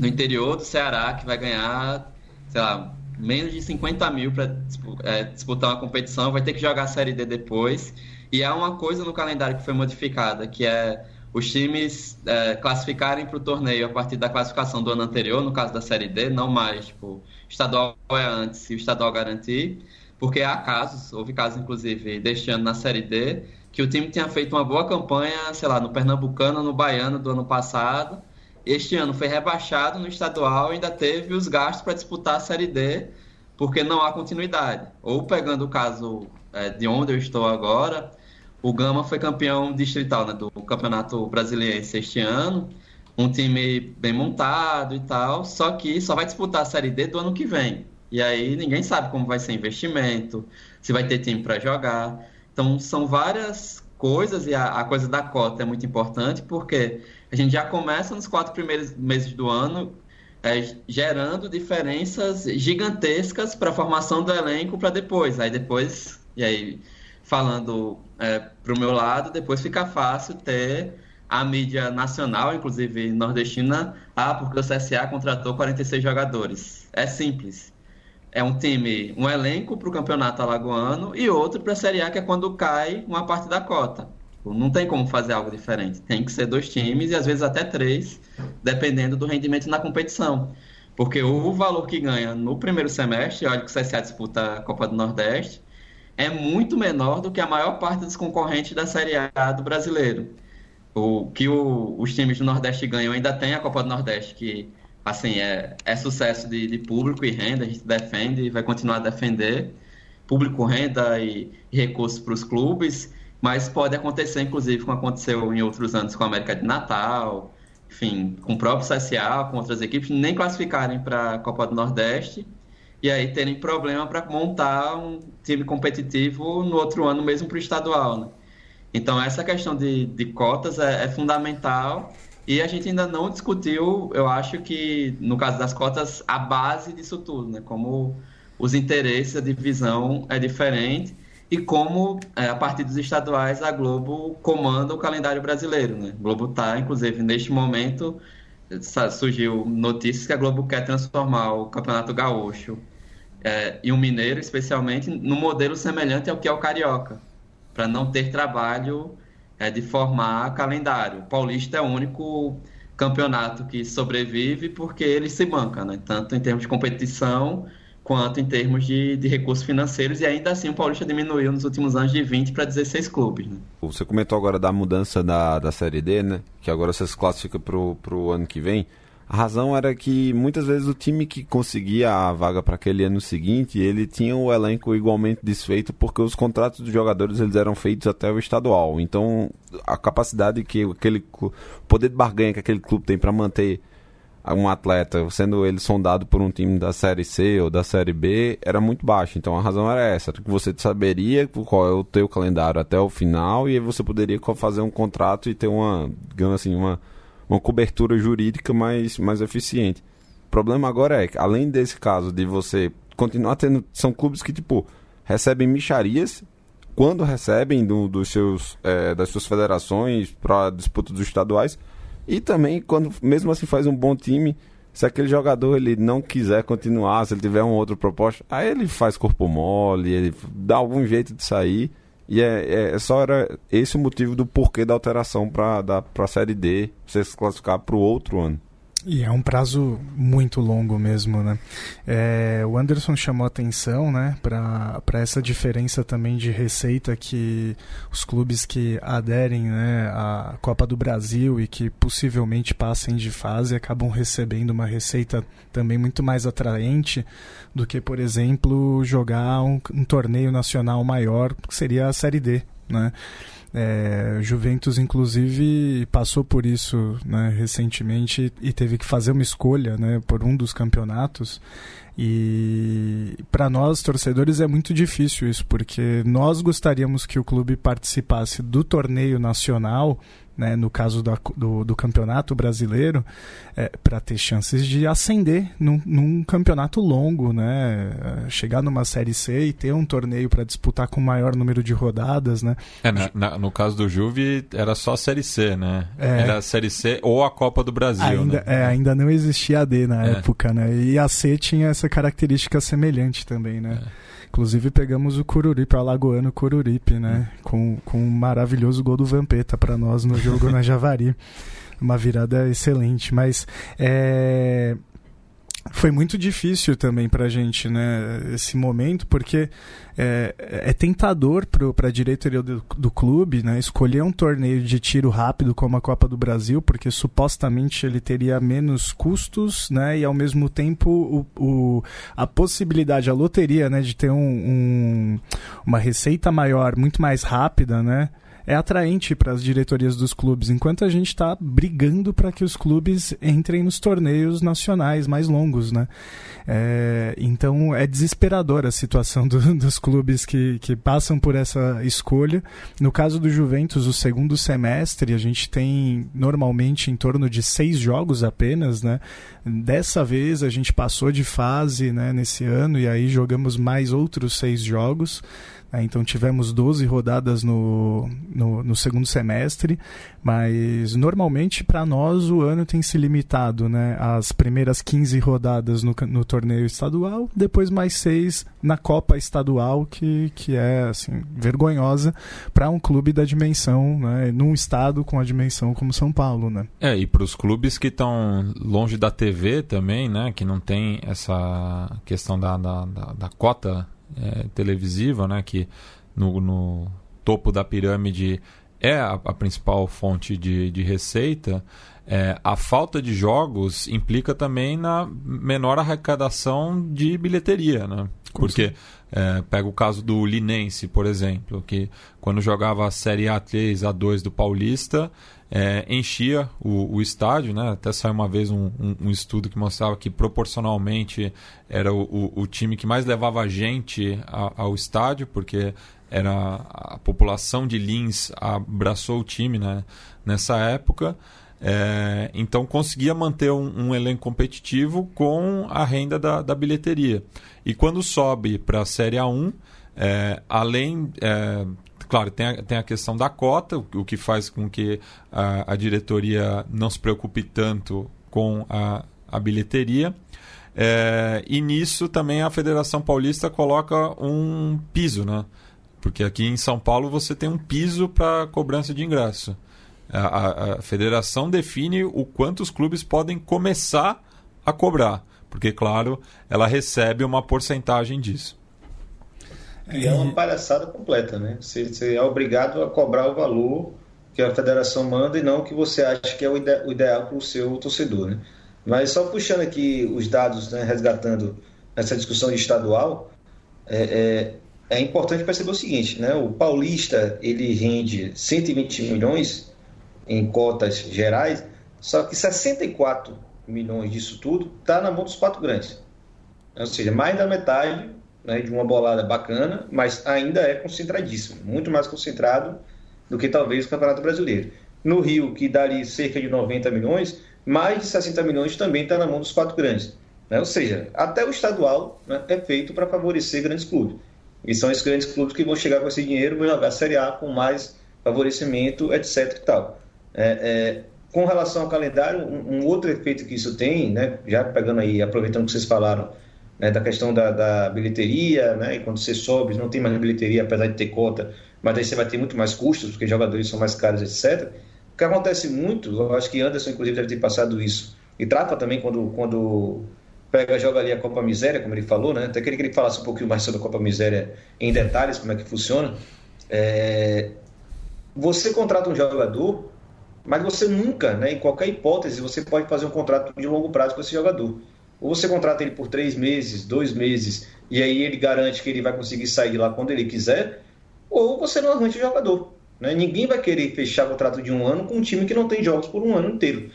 no interior do Ceará que vai ganhar, sei lá, menos de 50 mil para é, disputar uma competição, vai ter que jogar a Série D depois. E há uma coisa no calendário que foi modificada, que é os times é, classificarem para o torneio a partir da classificação do ano anterior, no caso da Série D, não mais, tipo, estadual é antes e o estadual garantir, porque há casos, houve casos inclusive deste ano na Série D, que o time tinha feito uma boa campanha, sei lá, no Pernambucano, no Baiano do ano passado, este ano foi rebaixado no estadual e ainda teve os gastos para disputar a Série D, porque não há continuidade. Ou pegando o caso é, de onde eu estou agora, o Gama foi campeão distrital né, do Campeonato Brasileiro este ano, um time bem montado e tal, só que só vai disputar a Série D do ano que vem. E aí ninguém sabe como vai ser investimento, se vai ter time para jogar. Então são várias coisas e a, a, coisa da cota é muito importante porque a gente já começa nos quatro primeiros meses do ano é, gerando diferenças gigantescas para a formação do elenco para depois. Aí depois, e aí falando é, para o meu lado, depois fica fácil ter a mídia nacional, inclusive nordestina, ah, porque o CSA contratou 46 jogadores. É simples. É um time, um elenco para o campeonato alagoano e outro para a Série A, que é quando cai uma parte da cota. Não tem como fazer algo diferente. Tem que ser dois times e às vezes até três, dependendo do rendimento na competição. Porque o valor que ganha no primeiro semestre, olha que o CSA disputa a Copa do Nordeste, é muito menor do que a maior parte dos concorrentes da Série A do brasileiro o que o, os times do Nordeste ganham ainda tem a Copa do Nordeste, que assim é, é sucesso de, de, público e renda, a gente defende e vai continuar a defender, público, renda e, e recursos para os clubes, mas pode acontecer, inclusive, como aconteceu em outros anos com a América de Natal, enfim, com o próprio CSA, com outras equipes, nem classificarem para a Copa do Nordeste e aí terem problema para montar um time competitivo no outro ano mesmo para o estadual. Né? Então, essa questão de, de cotas é, é, fundamental e a gente ainda não discutiu, eu acho que, no caso das cotas, a base disso tudo, né? como os interesses, a divisão é diferente e como, é, a partir dos estaduais, a Globo comanda o calendário brasileiro. Né? A Globo está, inclusive, neste momento, surgiu notícias que a Globo quer transformar o Campeonato Gaúcho é, e o Mineiro, especialmente, num modelo semelhante ao que é o Carioca, para não ter trabalho é, de formar calendário. O Paulista é o único campeonato que sobrevive porque ele se banca, né? tanto em termos de competição quanto em termos de, de, recursos financeiros, e ainda assim o Paulista diminuiu nos últimos anos de 20 para 16 clubes. Né? Você comentou agora da mudança da, da Série D, né? que agora você se classifica para o ano que vem. A razão era que muitas vezes o time que conseguia a vaga para aquele ano seguinte, ele tinha o elenco igualmente desfeito porque os contratos dos jogadores eles eram feitos até o estadual. Então, a capacidade que aquele poder de barganha que aquele clube tem para manter um atleta, sendo ele sondado por um time da Série C ou da Série B, era muito baixo. Então a razão era essa, que você saberia qual é o teu calendário até o final e você poderia fazer um contrato e ter uma, digamos assim, uma, uma cobertura jurídica mais, mais eficiente. O problema agora é que, além desse caso de você continuar tendo, são clubes que, tipo, recebem micharias quando recebem do, dos seus, é, das suas federações para disputa dos estaduais, e também, quando mesmo assim faz um bom time, se aquele jogador ele não quiser continuar, se ele tiver uma outra proposta, aí ele faz corpo mole, ele dá algum jeito de sair. E é, é, é só era esse o motivo do porquê da alteração para a Série D, você se classificar para o outro ano. E é um prazo muito longo mesmo, né? É, o Anderson chamou atenção, né, para essa diferença também de receita que os clubes que aderem, né, à Copa do Brasil e que possivelmente passem de fase acabam recebendo uma receita também muito mais atraente do que, por exemplo, jogar um, um torneio nacional maior, que seria a Série D, né? É, Juventus, inclusive, passou por isso né, recentemente e teve que fazer uma escolha né, por um dos campeonatos. E para nós, torcedores, é muito difícil isso, porque nós gostaríamos que o clube participasse do torneio nacional né, no caso do, do, do campeonato brasileiro, é, para ter chances de ascender num, num, campeonato longo, né, chegar numa Série C e ter um torneio para disputar com maior número de rodadas. Né. É, na, na, no caso do Juve, era só a Série C, né? É, era a Série C ou a Copa do Brasil. Ainda, né? é, ainda não existia a D na é. época, né? E a C tinha essa característica semelhante também, né? Inclusive pegamos o Cururipe, o Alagoano Cururipe, né? Hum. Com, com um maravilhoso gol do Vampeta para nós no jogo na Javari. Uma virada excelente. Mas é, foi muito difícil também para a gente, né, esse momento, porque é, é tentador para a diretoria do, do, clube, né, escolher um torneio de tiro rápido como a Copa do Brasil, porque supostamente ele teria menos custos, né, e ao mesmo tempo o, o a possibilidade, a loteria, né, de ter um, um, uma receita maior, muito mais rápida, né, é atraente para as diretorias dos clubes, enquanto a gente está brigando para que os clubes entrem nos torneios nacionais mais longos, né? É, então é desesperadora a situação do, dos clubes que, que passam por essa escolha. No caso do Juventus, o segundo semestre, a gente tem normalmente em torno de seis jogos apenas, né? Dessa vez a gente passou de fase né, nesse ano e aí jogamos mais outros seis jogos. É, então tivemos 12 rodadas no, no, no segundo semestre, mas normalmente para nós o ano tem se limitado né, às primeiras 15 rodadas no, no torneio estadual, depois mais seis na Copa Estadual, que, que é assim, vergonhosa para um clube da dimensão, né, num estado com a dimensão como São Paulo. Né? É, e para os clubes que estão longe da TV também, né, que não tem essa questão da, da, da, da cota é, televisiva, né, que no, no, topo da pirâmide é a, a principal fonte de, de receita, é, a falta de jogos implica também na menor arrecadação de bilheteria, né? Porque é, pega o caso do Linense, por exemplo, que quando jogava a Série A3, A2 do Paulista, é, enchia o, o, estádio, né? Até saiu uma vez um, um, um, estudo que mostrava que proporcionalmente era o, o, o time que mais levava gente a, ao estádio, porque era a população de Lins abraçou o time né? nessa época. É, então conseguia manter um, um, elenco competitivo com a renda da, da bilheteria. E quando sobe para a Série A1, é, além. É, claro, tem a, tem a questão da cota, o, o que faz com que a, a, diretoria não se preocupe tanto com a, a bilheteria. É, e nisso também a Federação Paulista coloca um piso, né? Porque aqui em São Paulo você tem um piso para cobrança de ingresso. A, a, a, federação define o quanto os clubes podem começar a cobrar, porque, claro, ela recebe uma porcentagem disso. E é uma palhaçada completa, né? Você, você, é obrigado a cobrar o valor que a federação manda e não o que você acha que é o, ide o ideal para o seu torcedor, né? Mas só puxando aqui os dados, né, resgatando essa discussão de estadual, é, é, é importante perceber o seguinte, né? O Paulista, ele rende 120 milhões em cotas gerais, só que 64 milhões disso tudo está na mão dos quatro grandes. Ou seja, mais da metade né, de uma bolada bacana, mas ainda é concentradíssimo, muito mais concentrado do que talvez o Campeonato Brasileiro. No Rio, que dá ali cerca de 90 milhões, mais de 60 milhões também está na mão dos quatro grandes. Né? Ou seja, até o estadual né, é feito para favorecer grandes clubes. E são esses grandes clubes que vão chegar com esse dinheiro, vão jogar a Série A com mais favorecimento, etc. E tal. É, é, com relação ao calendário, um, um, outro efeito que isso tem, né, já pegando aí, aproveitando que vocês falaram né, da questão da, da, bilheteria, né, e quando você sobe, não tem mais bilheteria, apesar de ter cota, mas aí você vai ter muito mais custos, porque jogadores são mais caros, etc. O que acontece muito, eu acho que Anderson, inclusive, deve ter passado isso, e trata também quando, quando pega joga ali a Copa Miséria, como ele falou, né, até queria que ele falasse um pouquinho mais sobre a Copa Miséria em detalhes, como é que funciona. É, você contrata um jogador mas você nunca, né, em qualquer hipótese, você pode fazer um contrato de longo prazo com esse jogador. Ou você contrata ele por três meses, dois meses, e aí ele garante que ele vai conseguir sair lá quando ele quiser, ou você não arranja o jogador. Né? Ninguém vai querer fechar contrato de um ano com um time que não tem jogos por um ano inteiro.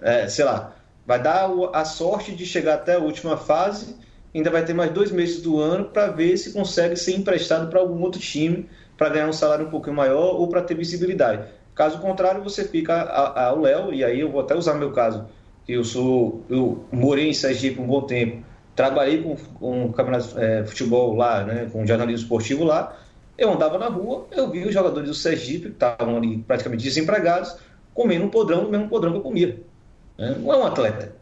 É, sei lá, vai dar a sorte de chegar até a última fase, ainda vai ter mais dois meses do ano para ver se consegue ser emprestado para algum outro time para ganhar um salário um pouquinho maior ou para ter visibilidade. Caso contrário, você fica ao Léo, e aí eu vou até usar meu caso, eu sou, eu morei em Sergipe um bom tempo, trabalhei com, com campeonato é, futebol lá, né, com jornalismo esportivo lá, eu andava na rua, eu vi os jogadores do Sergipe, que estavam ali praticamente desempregados, comendo um podrão no mesmo podrão que eu comia. Né? Não é um atleta,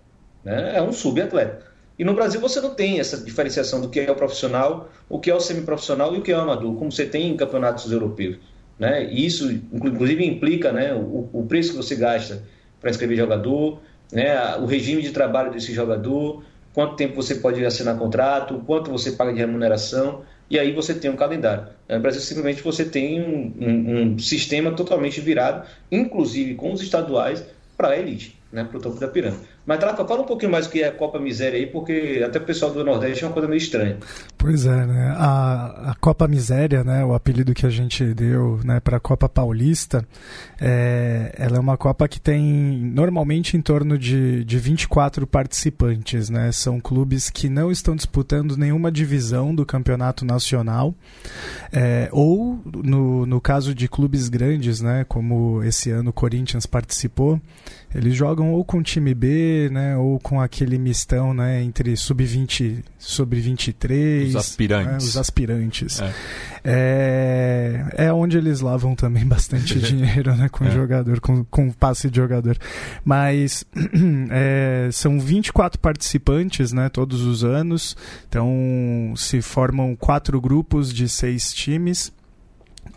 né? é um subatleta. E no Brasil você não tem essa diferenciação do que é o profissional, o que é o semiprofissional e o que é o amador, como você tem em campeonatos europeus. Né? E isso, inclusive, implica né, o, o preço que você gasta para inscrever jogador, né, o regime de trabalho desse jogador, quanto tempo você pode assinar contrato, quanto você paga de remuneração, e aí você tem um calendário. No Brasil, simplesmente, você tem um, um, um sistema totalmente virado, inclusive com os estaduais, para a elite, né, para o topo da pirâmide. Mas Trafa, fala um pouquinho mais o que é a Copa Miséria aí, porque até o pessoal do Nordeste é uma coisa meio estranha. Pois é, né? A, a Copa Miséria, né, o apelido que a gente deu né, para a Copa Paulista, é, ela é uma Copa que tem normalmente em torno de, de 24 participantes, né? São clubes que não estão disputando nenhuma divisão do campeonato nacional, é, ou no, no caso de clubes grandes, né, como esse ano o Corinthians participou, eles jogam ou com time B, né, ou com aquele mistão, né, entre sub-20, sub-23, os aspirantes. Né, os aspirantes. É. É, é onde eles lavam também bastante dinheiro, né, com é. jogador, com, com passe de jogador. Mas é, são 24 participantes, né, todos os anos. Então se formam quatro grupos de seis times.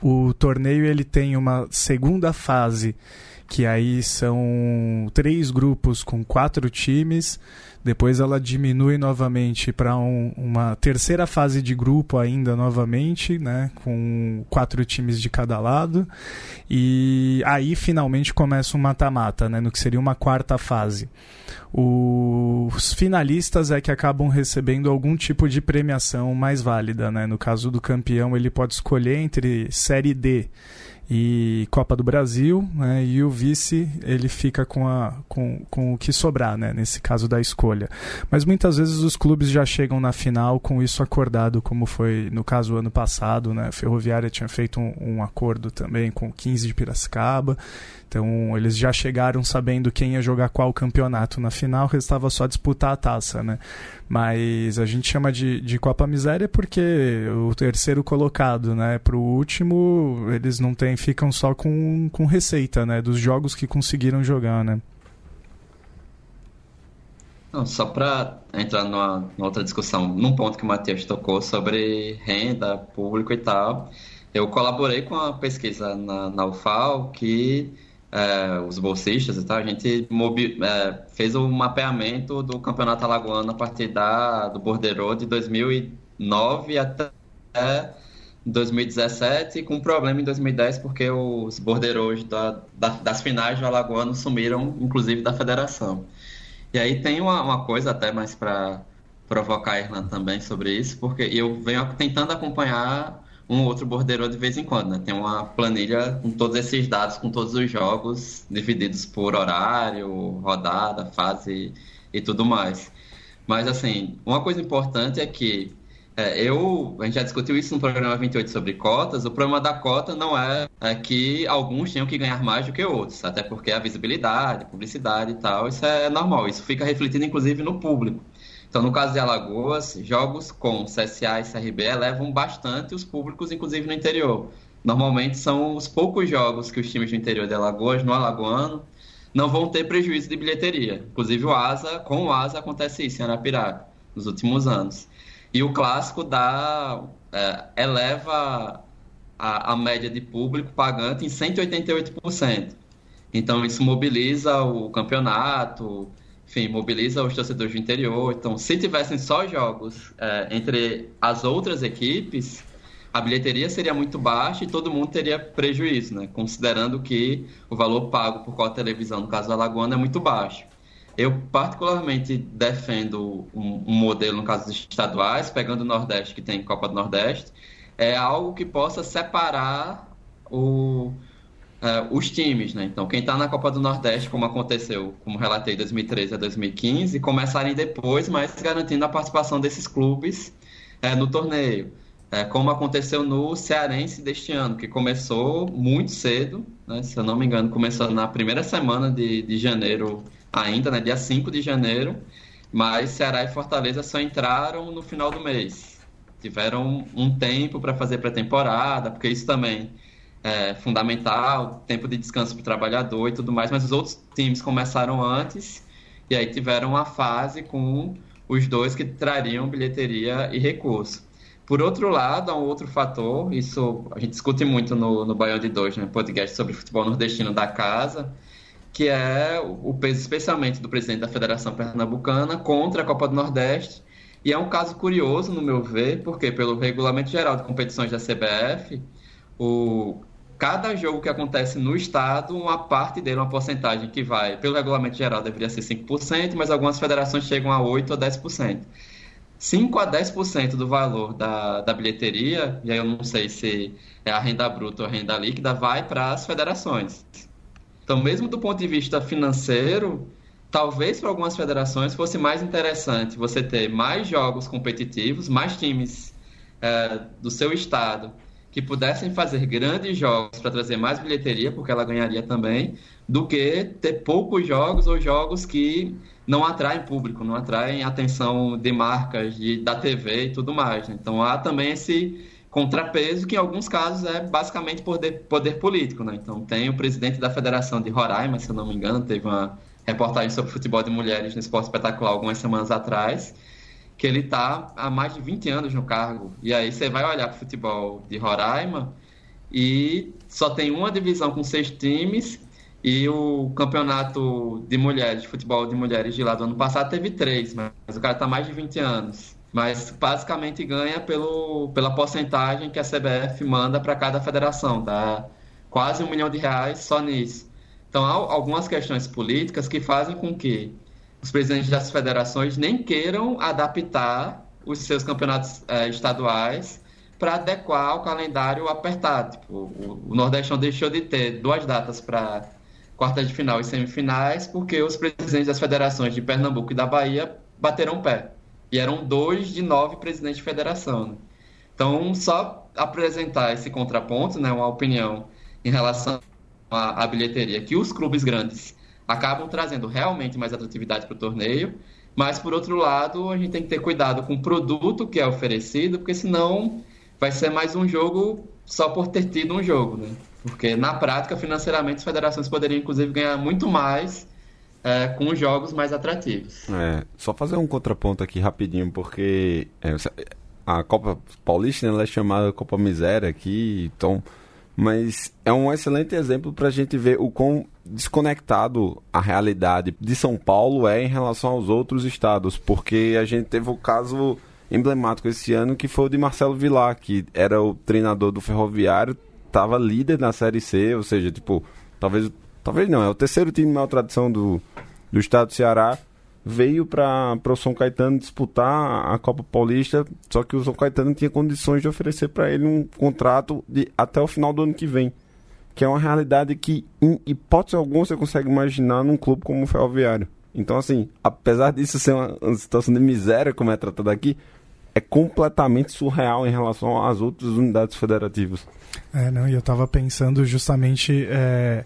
O torneio ele tem uma segunda fase, que aí são três grupos com quatro times. Depois ela diminui novamente para um, uma terceira fase de grupo ainda novamente, né, com quatro times de cada lado. E aí finalmente começa um mata-mata, né, no que seria uma quarta fase. Os finalistas é que acabam recebendo algum tipo de premiação mais válida, né? No caso do campeão, ele pode escolher entre série D e Copa do Brasil, né? E o vice ele fica com, a, com, com o que sobrar, né? Nesse caso da escolha. Mas muitas vezes os clubes já chegam na final com isso acordado, como foi no caso ano passado, né? A Ferroviária tinha feito um, um acordo também com 15 de Piracicaba. Então eles já chegaram sabendo quem ia jogar qual campeonato na final, restava só disputar a taça, né? Mas a gente chama de, de Copa Miséria porque o terceiro colocado, né, pro último, eles não tem, ficam só com, com receita, né, dos jogos que conseguiram jogar, né? Não, só para entrar numa, numa, outra discussão, num ponto que o Matheus tocou sobre renda, público e tal, eu colaborei com a pesquisa na, na UFAL que é, os bolsistas e tal, a gente mobi, é, fez o mapeamento do campeonato alagoano a partir da, do Bordeiro de 2009 até 2017, com problema em 2010 porque os borderos da, da, das finais do alagoano sumiram, inclusive da federação. E aí tem uma, uma coisa até mais para provocar a Irlanda também sobre isso, porque eu venho tentando acompanhar um outro bordeiro de vez em quando, né? Tem uma planilha com todos esses dados, com todos os jogos, divididos por horário, rodada, fase e tudo mais. Mas, assim, uma coisa importante é que é, eu, a gente já discutiu isso no programa 28 sobre cotas. O problema da cota não é, é que alguns tenham que ganhar mais do que outros, até porque a visibilidade, publicidade e tal, isso é normal. Isso fica refletido, inclusive, no público. Então, no caso de Alagoas, jogos com CSA e CRB elevam bastante os públicos, inclusive no interior. Normalmente são os poucos jogos que os times do interior de Alagoas, no Alagoano, não vão ter prejuízo de bilheteria. Inclusive o Asa, com o Asa acontece isso em Arapiraca, nos últimos anos. E o clássico dá, é, eleva a, a média de público pagante em 188%. Então isso mobiliza o campeonato, enfim, mobiliza os torcedores do interior. Então, se tivessem só jogos é, entre as outras equipes, a bilheteria seria muito baixa e todo mundo teria prejuízo, né? Considerando que o valor pago por qual televisão, no caso da Alagoana, é muito baixo. Eu, particularmente, defendo um, um, modelo, no caso dos estaduais, pegando o Nordeste, que tem Copa do Nordeste, é algo que possa separar o, uh, os times, né? Então, quem está na Copa do Nordeste, como aconteceu, como relatei, 2013 a 2015, começarem depois, mas garantindo a participação desses clubes uh, no torneio. Uh, como aconteceu no Cearense deste ano, que começou muito cedo, né? se eu não me engano, começou na primeira semana de, de janeiro ainda, né? dia 5 de janeiro, mas Ceará e Fortaleza só entraram no final do mês. Tiveram um tempo para fazer pré-temporada, porque isso também é, fundamental, tempo de descanso para o trabalhador e tudo mais, mas os outros times começaram antes e aí tiveram a fase com os dois que trariam bilheteria e recurso. Por outro lado, há um outro fator, isso a gente discute muito no, no Baião de Dois, né, podcast sobre futebol nordestino da casa, que é o peso especialmente do presidente da Federação Pernambucana contra a Copa do Nordeste. E é um caso curioso, no meu ver, porque pelo Regulamento Geral de Competições da CBF, o, cada jogo que acontece no estado, uma parte dele, uma porcentagem que vai, pelo regulamento geral, deveria ser 5%, mas algumas federações chegam a 8% ou 10%. 5 a 10% do valor da, da bilheteria, e aí eu não sei se é a renda bruta ou a renda líquida, vai para as federações. Então, mesmo do ponto de vista financeiro, talvez para algumas federações fosse mais interessante você ter mais jogos competitivos, mais times é, do seu estado que pudessem fazer grandes jogos para trazer mais bilheteria, porque ela ganharia também, do que ter poucos jogos ou jogos que não atraem público, não atraem atenção de marcas, de, da TV e tudo mais. Né? Então há também esse contrapeso que em alguns casos é basicamente poder, poder político. Né? Então tem o presidente da Federação de Roraima, se eu não me engano, teve uma reportagem sobre futebol de mulheres no esporte espetacular algumas semanas atrás, que ele está há mais de 20 anos no cargo. E aí você vai olhar para o futebol de Roraima e só tem uma divisão com seis times e o campeonato de mulheres, de futebol de mulheres de lá do ano passado teve três, mas o cara está mais de 20 anos. Mas basicamente ganha pelo, pela porcentagem que a CBF manda para cada federação, dá quase um milhão de reais só nisso. Então há algumas questões políticas que fazem com que os presidentes das federações nem queiram adaptar os seus campeonatos é, estaduais para adequar ao calendário apertado. Tipo, o, o Nordestão deixou de ter duas datas para quartas de final e semifinais porque os presidentes das federações de Pernambuco e da Bahia bateram pé. E eram dois de nove presidentes de federação. Né? Então, só apresentar esse contraponto, né, uma opinião em relação à, à bilheteria, que os clubes grandes acabam trazendo realmente mais atratividade para o torneio, mas, por outro lado, a gente tem que ter cuidado com o produto que é oferecido, porque senão vai ser mais um jogo só por ter tido um jogo, né? Porque na prática, financeiramente, as federações poderiam inclusive ganhar muito mais é, com jogos mais atrativos. É, só fazer um contraponto aqui rapidinho, porque é, a Copa Paulista né, é chamada Copa Miséria aqui, então, mas é um excelente exemplo para a gente ver o quão desconectado a realidade de São Paulo é em relação aos outros estados, porque a gente teve o caso emblemático esse ano que foi o de Marcelo Vilar, que era o treinador do Ferroviário, estava líder na Série C, ou seja, tipo, talvez, talvez não, é o terceiro time de maior tradição do, do estado do Ceará, veio para o São Caetano disputar a Copa Paulista, só que o São Caetano tinha condições de oferecer para ele um contrato de até o final do ano que vem, que é uma realidade que, em hipótese alguma, você consegue imaginar num clube como o Ferroviário. Então, assim, apesar disso ser uma, uma situação de miséria, como é tratada aqui, é completamente surreal em relação às outras unidades federativas. É, não, e eu estava pensando justamente é,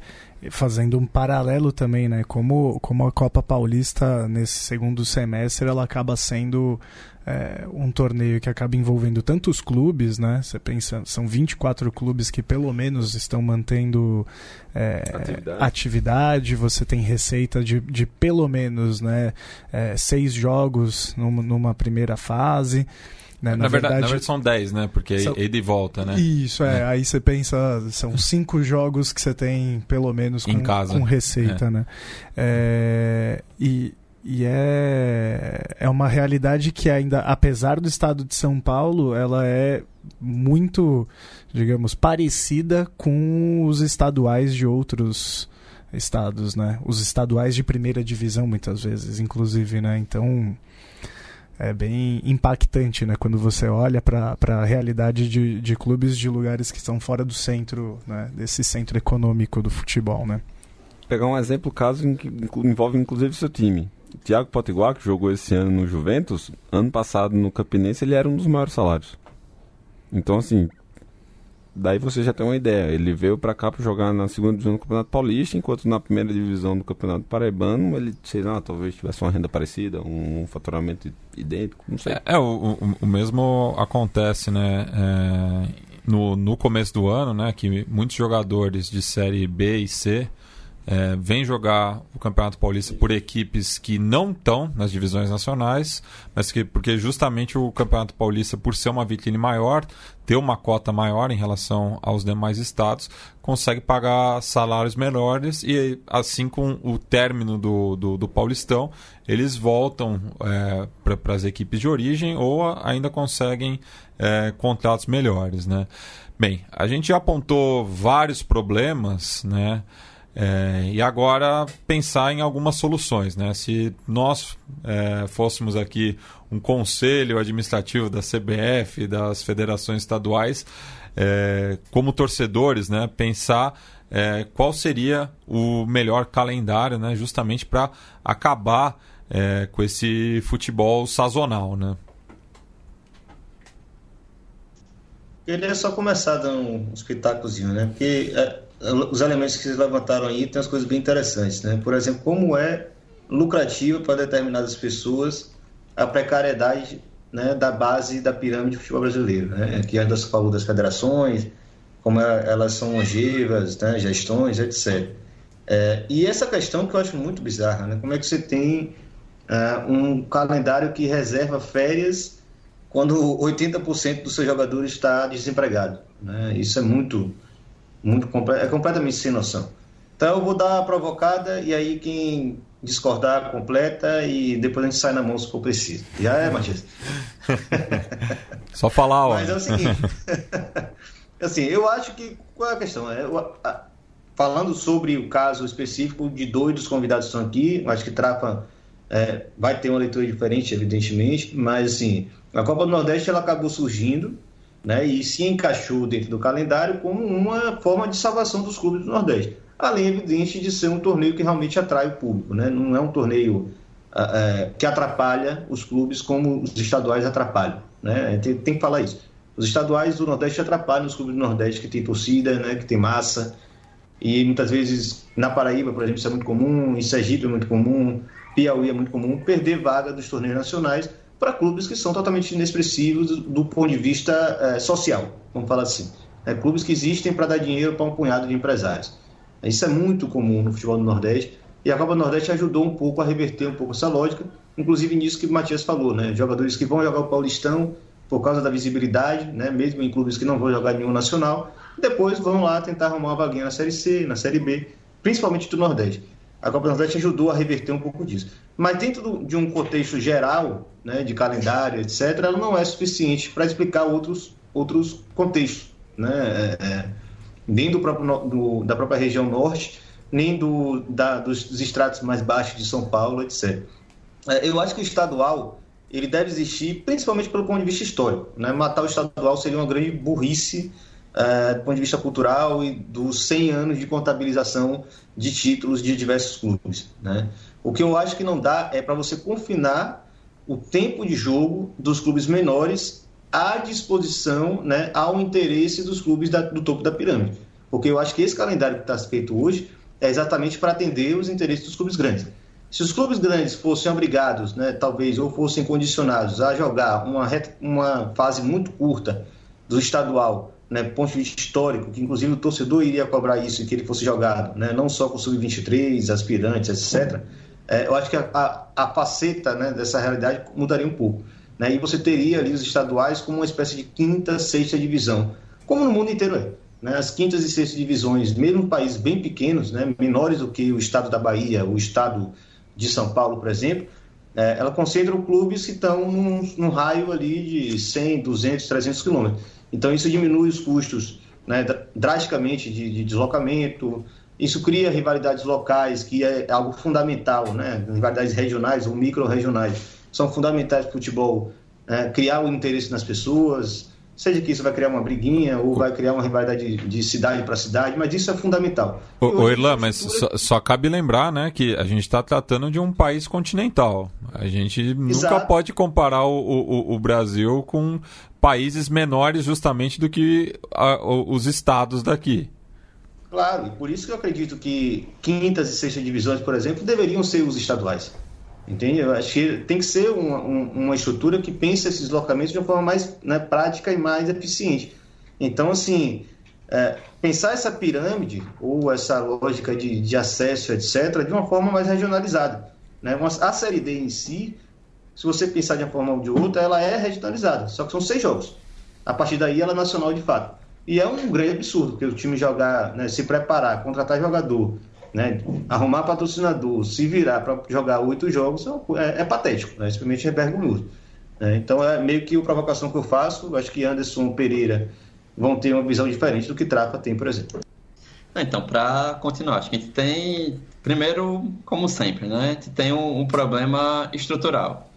fazendo um paralelo também, né? Como, como a Copa Paulista nesse segundo semestre ela acaba sendo é, um torneio que acaba envolvendo tantos clubes, né? Você pensa, são 24 clubes que pelo menos estão mantendo é, atividade. atividade. você tem receita de, de pelo menos né, é, seis jogos numa, numa primeira fase. Né? Na, na, verdade, verdade, na verdade são 10, né? Porque são... é de volta, né? Isso, é. é. Aí você pensa, são cinco jogos que você tem, pelo menos, com, com receita, é. né? É, e, e é, é uma realidade que ainda, apesar do estado de São Paulo, ela é muito, digamos, parecida com os estaduais de outros estados, né? Os estaduais de primeira divisão, muitas vezes, inclusive, né? Então, é bem impactante, né? Quando você olha para a realidade de, de clubes de lugares que estão fora do centro, né? Desse centro econômico do futebol, né? Pegar um exemplo, caso que envolve inclusive seu time. Thiago Potiguar, que jogou esse ano no Juventus, ano passado no Campinense ele era um dos maiores salários. Então, assim, daí você já tem uma ideia. Ele veio para cá para jogar na segunda divisão do Campeonato Paulista, enquanto na primeira divisão do Campeonato Paraibano ele, sei lá, talvez tivesse uma renda parecida, um, um faturamento idêntico, não sei. É, é o, o, o, mesmo acontece, né? É, no, no começo do ano, né? Que muitos jogadores de série B e C é, vem jogar o Campeonato Paulista por equipes que não estão nas divisões nacionais, mas que porque justamente o Campeonato Paulista, por ser uma vitrine maior, ter uma cota maior em relação aos demais estados, consegue pagar salários menores e assim com o término do, do, do Paulistão, eles voltam é, para as equipes de origem ou ainda conseguem é, contratos melhores, né? Bem, a gente já apontou vários problemas, né? É, e agora pensar em algumas soluções. Né? Se nós é, fôssemos aqui um conselho administrativo da CBF, das federações estaduais, é, como torcedores, né, pensar é, qual seria o melhor calendário né, justamente para acabar é, com esse futebol sazonal. Né? Queria só começar dando um espetáculozinho, né? Porque é, os elementos que vocês levantaram aí tem umas coisas bem interessantes, né? Por exemplo, como é lucrativo para determinadas pessoas a precariedade né, da base da pirâmide do futebol brasileiro, né? Que ainda se falou das federações, como é, elas são longevas, né, gestões, etc. É, e essa questão que eu acho muito bizarra, né? Como é que você tem uh, um calendário que reserva férias quando 80% dos seus jogadores está desempregado? Né? Isso é muito muito é completamente sem noção. Então eu vou dar a provocada e aí quem discordar completa e depois a gente sai na mão se for preciso. Já é, Matias? Só falar, ó. Mas é o seguinte. assim, eu acho que. Qual é a questão? É, falando sobre o caso específico de dois dos convidados que estão aqui, acho que Trapa é, vai ter uma leitura diferente, evidentemente, mas assim, a Copa do Nordeste ela acabou surgindo né, e se encaixou dentro do calendário como uma forma de salvação dos clubes do Nordeste. Além, evidente, de ser um torneio que realmente atrai o público, né? não é um torneio é, que atrapalha os clubes como os estaduais atrapalham. Né? Tem, tem, que falar isso. Os estaduais do Nordeste atrapalham os clubes do Nordeste que tem torcida, né, que tem massa, e muitas vezes na Paraíba, por exemplo, isso é muito comum, em Sergipe é muito comum, Piauí é muito comum, perder vaga dos torneios nacionais para clubes que são totalmente inexpressivos do ponto de vista é, social, vamos falar assim. É, clubes que existem para dar dinheiro para um punhado de empresários. Isso é muito comum no futebol do Nordeste e a Copa do Nordeste ajudou um pouco a reverter um pouco essa lógica, inclusive nisso que o Matias falou, né? Jogadores que vão jogar o Paulistão por causa da visibilidade, né? mesmo em clubes que não vão jogar nenhum nacional, depois vão lá tentar arrumar uma vaguinha na Série C, na Série B, principalmente do Nordeste. A Copa do Nordeste ajudou a reverter um pouco disso. Mas dentro de um contexto geral, né, de calendário, etc., ela não é suficiente para explicar outros, outros contextos. Né? É, é, nem do próprio, do, da própria região norte, nem do, da, dos, dos estratos mais baixos de São Paulo, etc. É, eu acho que o estadual ele deve existir principalmente pelo ponto de vista histórico. Né? Matar o estadual seria uma grande burrice é, do ponto de vista cultural e dos 100 anos de contabilização de títulos de diversos clubes. Né? O que eu acho que não dá é para você confinar o tempo de jogo dos clubes menores à disposição, né, ao interesse dos clubes da, do topo da pirâmide. Porque eu acho que esse calendário que está feito hoje é exatamente para atender os interesses dos clubes grandes. Se os clubes grandes fossem obrigados, né, talvez, ou fossem condicionados a jogar uma, uma fase muito curta do estadual né, ponto histórico, que inclusive o torcedor iria cobrar isso, que ele fosse jogado, né, não só com o sub-23, aspirantes, etc., é, eu acho que a, a, a faceta né, dessa realidade mudaria um pouco. Né, e você teria ali os estaduais como uma espécie de quinta, sexta divisão, como no mundo inteiro é. Né, as quintas e sextas divisões, mesmo em países bem pequenos, né, menores do que o estado da Bahia, o estado de São Paulo, por exemplo, é, ela concentra clubes que estão num, num raio ali de 100, 200, 300 quilômetros. Então, isso diminui os custos né, drasticamente de, de, deslocamento. Isso cria rivalidades locais, que é algo fundamental, né? rivalidades regionais ou micro-regionais. São fundamentais para o futebol né? criar o interesse nas pessoas, seja que isso vai criar uma briguinha ou vai criar uma rivalidade de, de cidade para cidade, mas isso é fundamental. Ô, Irlan, mas só, só, cabe lembrar né, que a gente está tratando de um país continental. A gente Exato. nunca pode comparar o, o, o Brasil com países menores justamente do que a, os estados daqui. Claro, e por isso que eu acredito que quintas e sextas divisões, por exemplo, deveriam ser os estaduais. Entende? Eu acho que tem que ser uma, uma estrutura que pense esses deslocamentos de uma forma mais né, prática e mais eficiente. Então, assim, é, pensar essa pirâmide ou essa lógica de, de acesso, etc., de uma forma mais regionalizada. Né? A Série D em si, se você pensar de uma forma ou de outra, ela é regionalizada, só que são seis jogos. A partir daí ela é nacional de fato. E é um grande absurdo, porque o time jogar, né, se preparar, contratar jogador, né, arrumar patrocinador, se virar para jogar oito jogos, é, é patético, né, simplesmente é vergonhoso. Né? Então é meio que a provocação que eu faço, acho que Anderson Pereira vão ter uma visão diferente do que Trapa tem, por exemplo. Então, para continuar, acho que a gente tem, primeiro, como sempre, né, a gente tem um, um problema estrutural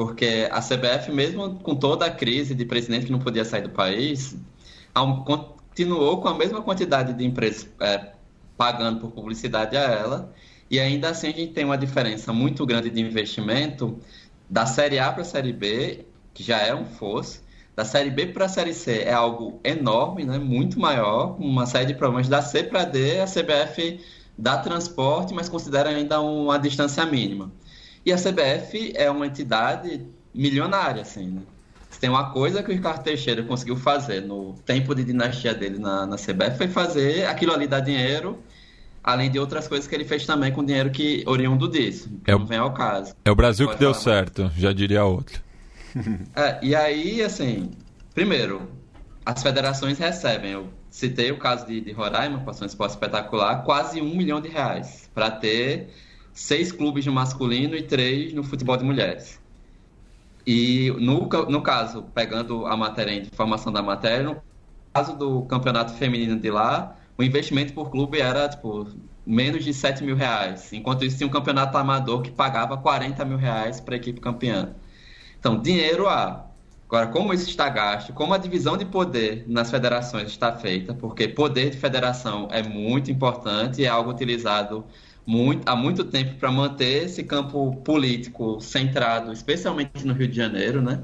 porque a CBF, mesmo com toda a crise de presidente que não podia sair do país, continuou com a mesma quantidade de empresas é, pagando por publicidade a ela, e ainda assim a gente tem uma diferença muito grande de investimento da Série A para a Série B, que já é um fosso, da Série B para a Série C é algo enorme, né, muito maior, uma série de problemas. Da C para D, a CBF dá transporte, mas considera ainda uma distância mínima. E a CBF é uma entidade milionária, assim, né? Tem uma coisa que o Ricardo Teixeira conseguiu fazer no tempo de dinastia dele na, na CBF foi fazer aquilo ali dar dinheiro, além de outras coisas que ele fez também com dinheiro que oriundo disso, que é não vem ao caso. É o Brasil Pode que deu certo, já diria outro. É, e aí, assim, primeiro, as federações recebem citei o caso de, de Roraima, passou um esporte espetacular, quase um milhão de reais para ter seis clubes no masculino e três no futebol de mulheres. E no, no caso, pegando a matéria, a informação da matéria, no caso do campeonato feminino de lá, o investimento por clube era tipo menos de 7 mil reais. Enquanto isso, tinha um campeonato amador que pagava 40 mil reais para a equipe campeã. Então, dinheiro há. Agora, como isso está gasto, como a divisão de poder nas federações está feita, porque poder de federação é muito importante e é algo utilizado muito, há muito tempo para manter esse campo político centrado, especialmente no Rio de Janeiro, né?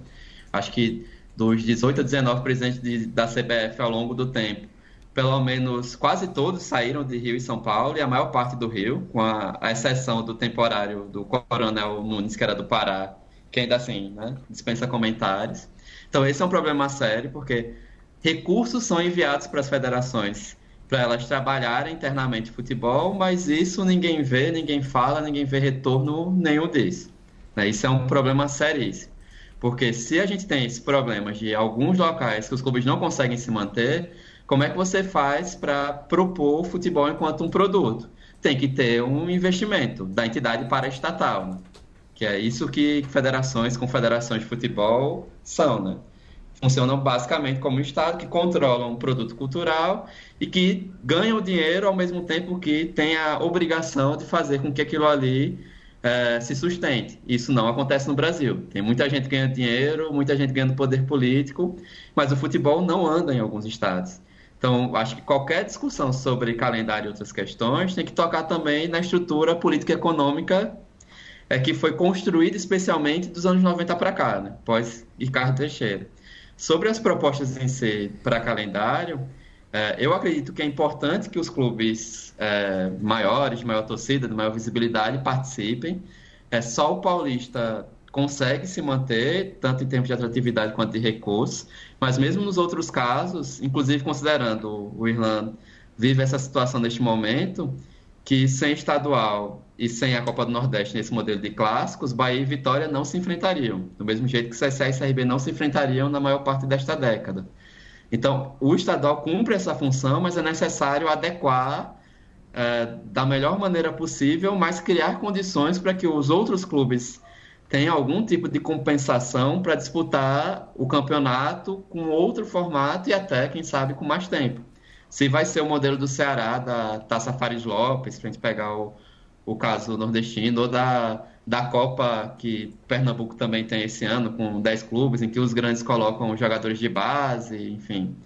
Acho que dos 18 a 19 presidentes de, da CBF ao longo do tempo, pelo menos quase todos saíram de Rio e São Paulo, e a maior parte do Rio, com a, a exceção do temporário do Coronel Nunes, que era do Pará, que ainda assim né, dispensa comentários. Então, esse é um problema sério, porque recursos são enviados para as federações para elas trabalharem internamente futebol, mas isso ninguém vê, ninguém fala, ninguém vê retorno nenhum disso. Né? Isso é um problema seríssimo. Porque se a gente tem esse problema de alguns locais que os clubes não conseguem se manter, como é que você faz para propor o futebol enquanto um produto? Tem que ter um investimento da entidade para estatal, né? que é isso que federações, confederações de futebol são, né? Funcionam basicamente como Estado que controla um produto cultural e que ganham dinheiro ao mesmo tempo que tem a obrigação de fazer com que aquilo ali é, se sustente. Isso não acontece no Brasil. Tem muita gente ganhando dinheiro, muita gente ganhando poder político, mas o futebol não anda em alguns estados. Então, acho que qualquer discussão sobre calendário e outras questões tem que tocar também na estrutura política e econômica é, que foi construída especialmente dos anos 90 para cá, né? pós Ricardo Teixeira. Sobre as propostas em si para calendário, é, eu acredito que é importante que os clubes é, maiores, de maior torcida, de maior visibilidade, participem. É, só o Paulista consegue se manter, tanto em termos de atratividade quanto de recursos, mas mesmo nos outros casos, inclusive considerando o Irlanda vive essa situação neste momento, que sem estadual e sem a Copa do Nordeste nesse modelo de clássicos, Bahia e Vitória não se enfrentariam, do mesmo jeito que CSA e CRB não se enfrentariam na maior parte desta década. Então, o estadual cumpre essa função, mas é necessário adequar é, da melhor maneira possível, mas criar condições para que os outros clubes tenham algum tipo de compensação para disputar o campeonato com outro formato e até, quem sabe, com mais tempo se vai ser o modelo do Ceará, da Taça Fares Lopes, para a gente pegar o, o caso nordestino, ou da, da Copa que Pernambuco também tem esse ano, com 10 clubes, em que os grandes colocam jogadores de base, enfim.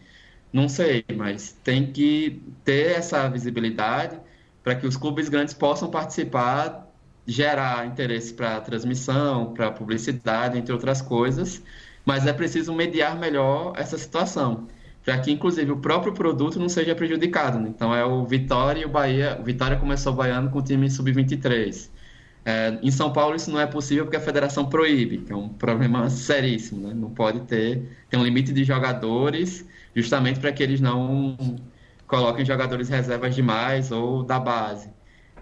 Não sei, mas tem que ter essa visibilidade para que os clubes grandes possam participar, gerar interesse para transmissão, para publicidade, entre outras coisas, mas é preciso mediar melhor essa situação para que inclusive o próprio produto não seja prejudicado. Né? Então é o Vitória e o Bahia. O Vitória começou baiano com o time sub-23. É, em São Paulo isso não é possível porque a federação proíbe, que é um problema seríssimo. Né? Não pode ter, tem um limite de jogadores, justamente para que eles não coloquem jogadores reservas demais ou da base.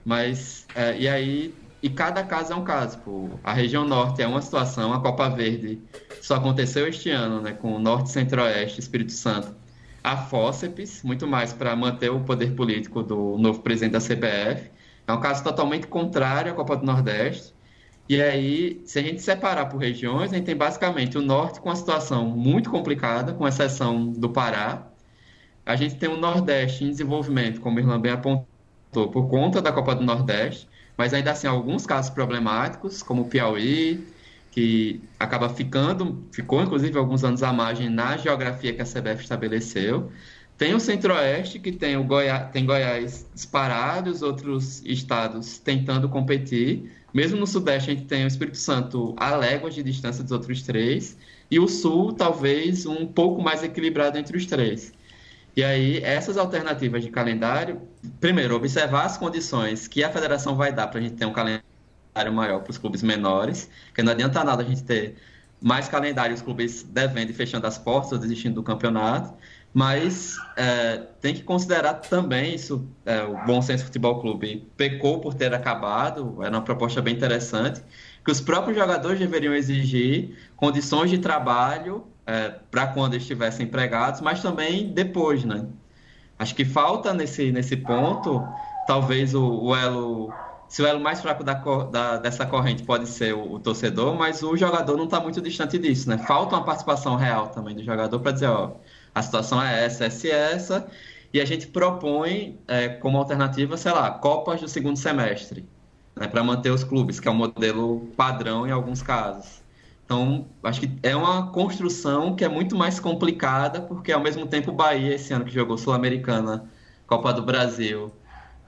Mas é, e aí e cada caso é um caso. Pô. A região norte é uma situação, a Copa Verde só aconteceu este ano, né, com o Norte, Centro-Oeste, Espírito Santo. A FOSEPS, muito mais para manter o poder político do novo presidente da CBF. É um caso totalmente contrário à Copa do Nordeste. E aí, se a gente separar por regiões, a gente tem basicamente o Norte com uma situação muito complicada, com exceção do Pará. A gente tem o Nordeste em desenvolvimento, como o Irlan bem apontou, por conta da Copa do Nordeste, mas ainda assim alguns casos problemáticos, como o Piauí, que acaba ficando, ficou inclusive alguns anos à margem na geografia que a CBF estabeleceu. Tem o Centro-Oeste, que tem, o Goiás, tem Goiás disparado, os outros estados tentando competir. Mesmo no Sudeste, a gente tem o Espírito Santo a léguas de distância dos outros três. E o Sul, talvez, um pouco mais equilibrado entre os três. E aí, essas alternativas de calendário, primeiro, observar as condições que a federação vai dar para a gente ter um calendário maior para os clubes menores, que não adianta nada a gente ter mais calendário, os clubes devendo e fechando as portas desistindo do campeonato, mas é, tem que considerar também isso, é, o Bom Senso Futebol Clube pecou por ter acabado, era uma proposta bem interessante, que os próprios jogadores deveriam exigir condições de trabalho é, para quando estivessem empregados, mas também depois, né? Acho que falta nesse, nesse ponto, talvez o, o elo se o elo mais fraco da, da, dessa corrente pode ser o, o, torcedor, mas o jogador não está muito distante disso, né? Falta uma participação real também do jogador para dizer, ó, a situação é essa, essa e essa, e a gente propõe é, como alternativa, sei lá, Copas do segundo semestre, né, para manter os clubes, que é um modelo padrão em alguns casos. Então, acho que é uma construção que é muito mais complicada, porque ao mesmo tempo o Bahia, esse ano que jogou Sul-Americana, Copa do Brasil,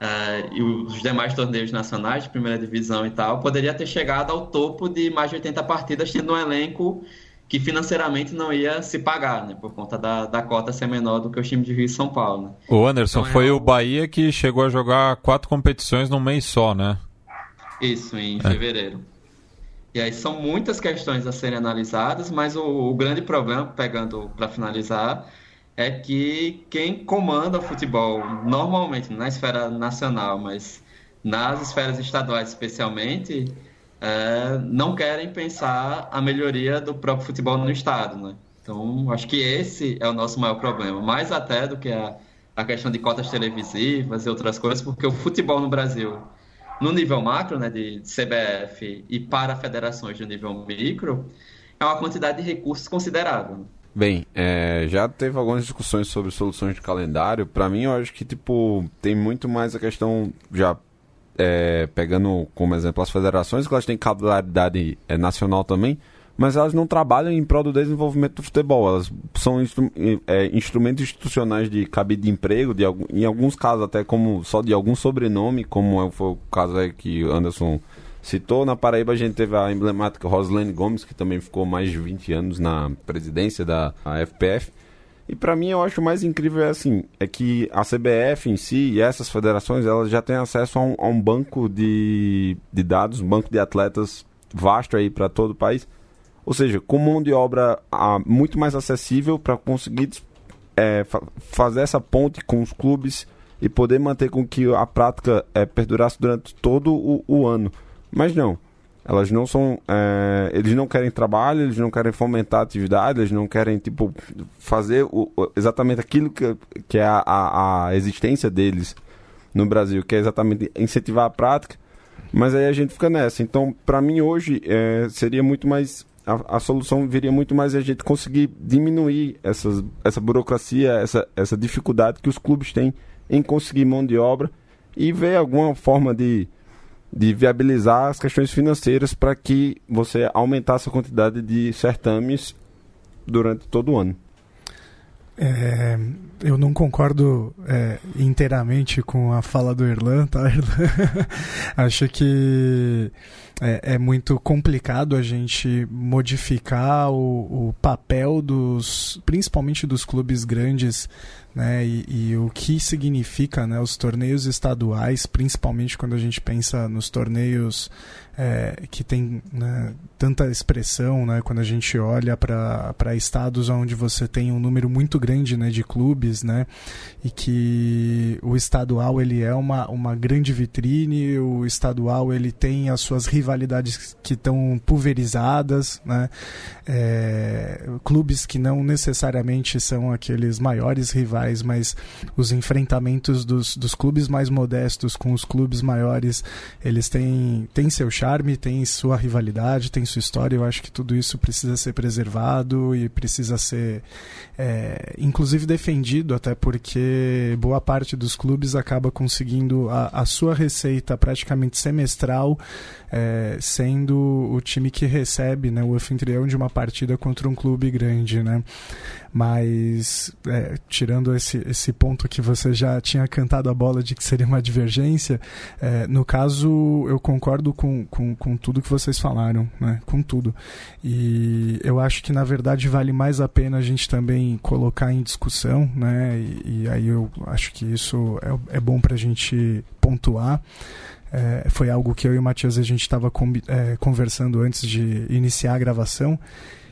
uh, e os demais torneios nacionais de primeira divisão e tal, poderia ter chegado ao topo de mais de 80 partidas, tendo um elenco que financeiramente não ia se pagar, né? Por conta da, da cota ser menor do que o time de Rio e São Paulo. Né? O Anderson, então, foi é o Bahia que chegou a jogar quatro competições num mês só, né? Isso, em é. fevereiro. E aí são muitas questões a serem analisadas, mas o, o grande problema, pegando para finalizar, é que quem comanda o futebol normalmente na esfera nacional, mas nas esferas estaduais especialmente, é, não querem pensar a melhoria do próprio futebol no estado, né? Então, acho que esse é o nosso maior problema, mais até do que a, a questão de cotas televisivas e outras coisas, porque o futebol no Brasil, no nível macro, né, de CBF e para federações de nível micro, é uma quantidade de recursos considerável. Bem, é, já teve algumas discussões sobre soluções de calendário. Para mim, eu acho que tipo tem muito mais a questão já é, pegando como exemplo as federações, que elas têm capilaridade é, nacional também, mas elas não trabalham em prol do desenvolvimento do futebol. Elas são instru é, instrumentos institucionais de cabide de emprego, de, em alguns casos até como só de algum sobrenome, como é, foi o caso que Anderson citou. Na Paraíba a gente teve a emblemática Roslane Gomes, que também ficou mais de 20 anos na presidência da FPF. E para mim eu acho mais incrível é assim, é que a CBF em si e essas federações, elas já têm acesso a um, a um banco de, de dados, um banco de atletas vasto aí para todo o país. Ou seja, com mão de obra a, muito mais acessível para conseguir é, fa fazer essa ponte com os clubes e poder manter com que a prática é, perdurasse durante todo o, o ano. Mas não. Elas não são. É, eles não querem trabalho, eles não querem fomentar a atividade, eles não querem, tipo, fazer o, exatamente aquilo que, que é a, a, a existência deles no Brasil, que é exatamente incentivar a prática. Mas aí a gente fica nessa. Então, para mim, hoje, é, seria muito mais. A, a, solução viria muito mais a gente conseguir diminuir essas, essa burocracia, essa, essa dificuldade que os clubes têm em conseguir mão de obra e ver alguma forma de de viabilizar as questões financeiras para que você aumentasse a quantidade de certames durante todo o ano. É, eu não concordo é, inteiramente com a fala do Erlan, tá? Acho que é, é, muito complicado a gente modificar o, o papel dos, principalmente dos clubes grandes né, e, e, o que significa né, os torneios estaduais, principalmente quando a gente pensa nos torneios é, que tem né, tanta expressão, né, quando a gente olha para estados onde você tem um número muito grande né, de clubes, né, e que o estadual ele é uma, uma grande vitrine, o estadual ele tem as suas rivalidades que estão pulverizadas, né, é, clubes que não necessariamente são aqueles maiores rivais, mas os enfrentamentos dos, dos clubes mais modestos com os clubes maiores, eles têm, têm seu charme, tem sua rivalidade, tem sua história. Eu acho que tudo isso precisa ser preservado e precisa ser, é, inclusive, defendido, até porque boa parte dos clubes acaba conseguindo a, a sua receita praticamente semestral, é, sendo o time que recebe né, o anfitrião de uma partida contra um clube grande. Né? Mas, é, tirando esse, esse ponto que você já tinha cantado a bola de que seria uma divergência, é, no caso, eu concordo com, com, com tudo que vocês falaram, né? com tudo. E eu acho que, na verdade, vale mais a pena a gente também colocar em discussão, né? e, e aí eu acho que isso é, é bom para a gente pontuar. É, foi algo que eu e o Matheus a gente estava é, conversando antes de iniciar a gravação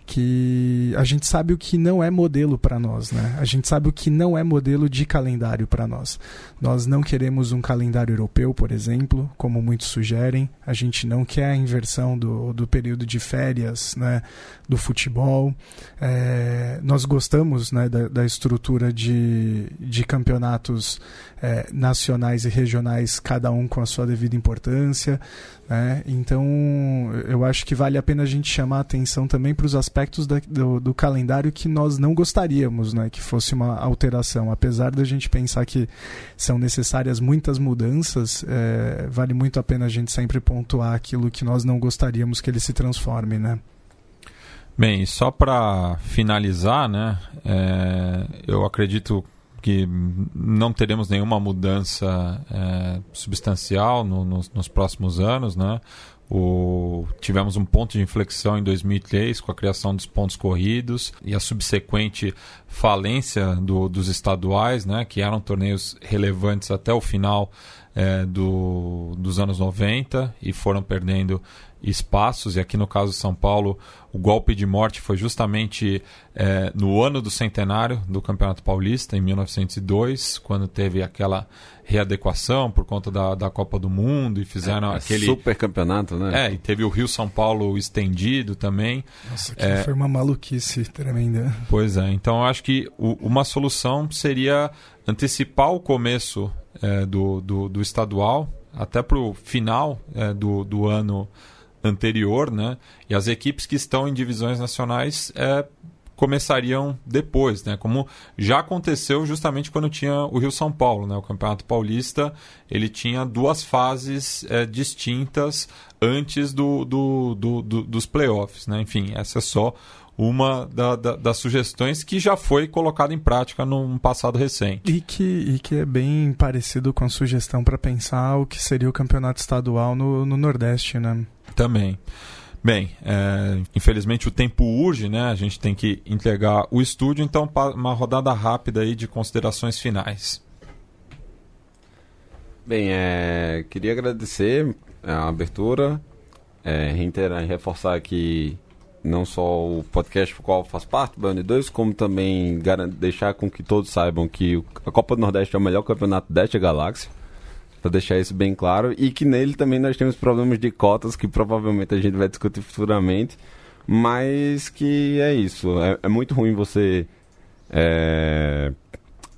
que a gente sabe o que não é modelo para nós, né? A gente sabe o que não é modelo de calendário para nós. Nós não queremos um calendário europeu, por exemplo, como muitos sugerem. A gente não quer a inversão do, do período de férias, né? Do futebol. É, nós gostamos, né? Da, da estrutura de, de campeonatos é, nacionais e regionais, cada um com a sua devida importância. Né? Então, eu acho que vale a pena a gente chamar atenção também para os aspectos da, do, do, calendário que nós não gostaríamos né? que fosse uma alteração. Apesar da gente pensar que são necessárias muitas mudanças, é, vale muito a pena a gente sempre pontuar aquilo que nós não gostaríamos que ele se transforme. Né? Bem, só para finalizar, né, é, eu acredito que não teremos nenhuma mudança é, substancial no, nos, nos, próximos anos, né? O, tivemos um ponto de inflexão em 2003 com a criação dos pontos corridos e a subsequente falência do, dos estaduais, né, que eram torneios relevantes até o final é, do, dos anos 90 e foram perdendo espaços. E aqui no caso de São Paulo, o golpe de morte foi justamente é, no ano do centenário do Campeonato Paulista, em 1902, quando teve aquela readequação por conta da, da Copa do Mundo e fizeram é, aquele. Super campeonato, né? É, e teve o Rio São Paulo estendido também. Nossa, que é... foi uma maluquice tremenda. Pois é, então eu acho que o, uma solução seria antecipar o começo é, do, do, do, estadual até para o final é, do, do ano anterior, né? E as equipes que estão em divisões nacionais é, começariam depois, né? Como já aconteceu justamente quando tinha o Rio São Paulo, né? O Campeonato Paulista ele tinha duas fases é, distintas antes do, do, do, do, dos playoffs, né? Enfim, essa é só uma da, da, das sugestões que já foi colocada em prática num passado recente. E que, e que é bem parecido com a sugestão para pensar o que seria o campeonato estadual no, no Nordeste, né? Também. Bem, é, infelizmente o tempo urge, né? A gente tem que entregar o estúdio, então uma rodada rápida aí de considerações finais. Bem, é, queria agradecer a abertura, é, reiterar e reforçar aqui não só o podcast do qual faz parte, o Band 2, como também deixar com que todos saibam que a Copa do Nordeste é o melhor campeonato desta galáxia para deixar isso bem claro. E que nele também nós temos problemas de cotas que provavelmente a gente vai discutir futuramente. Mas que é isso. É, é muito ruim você é,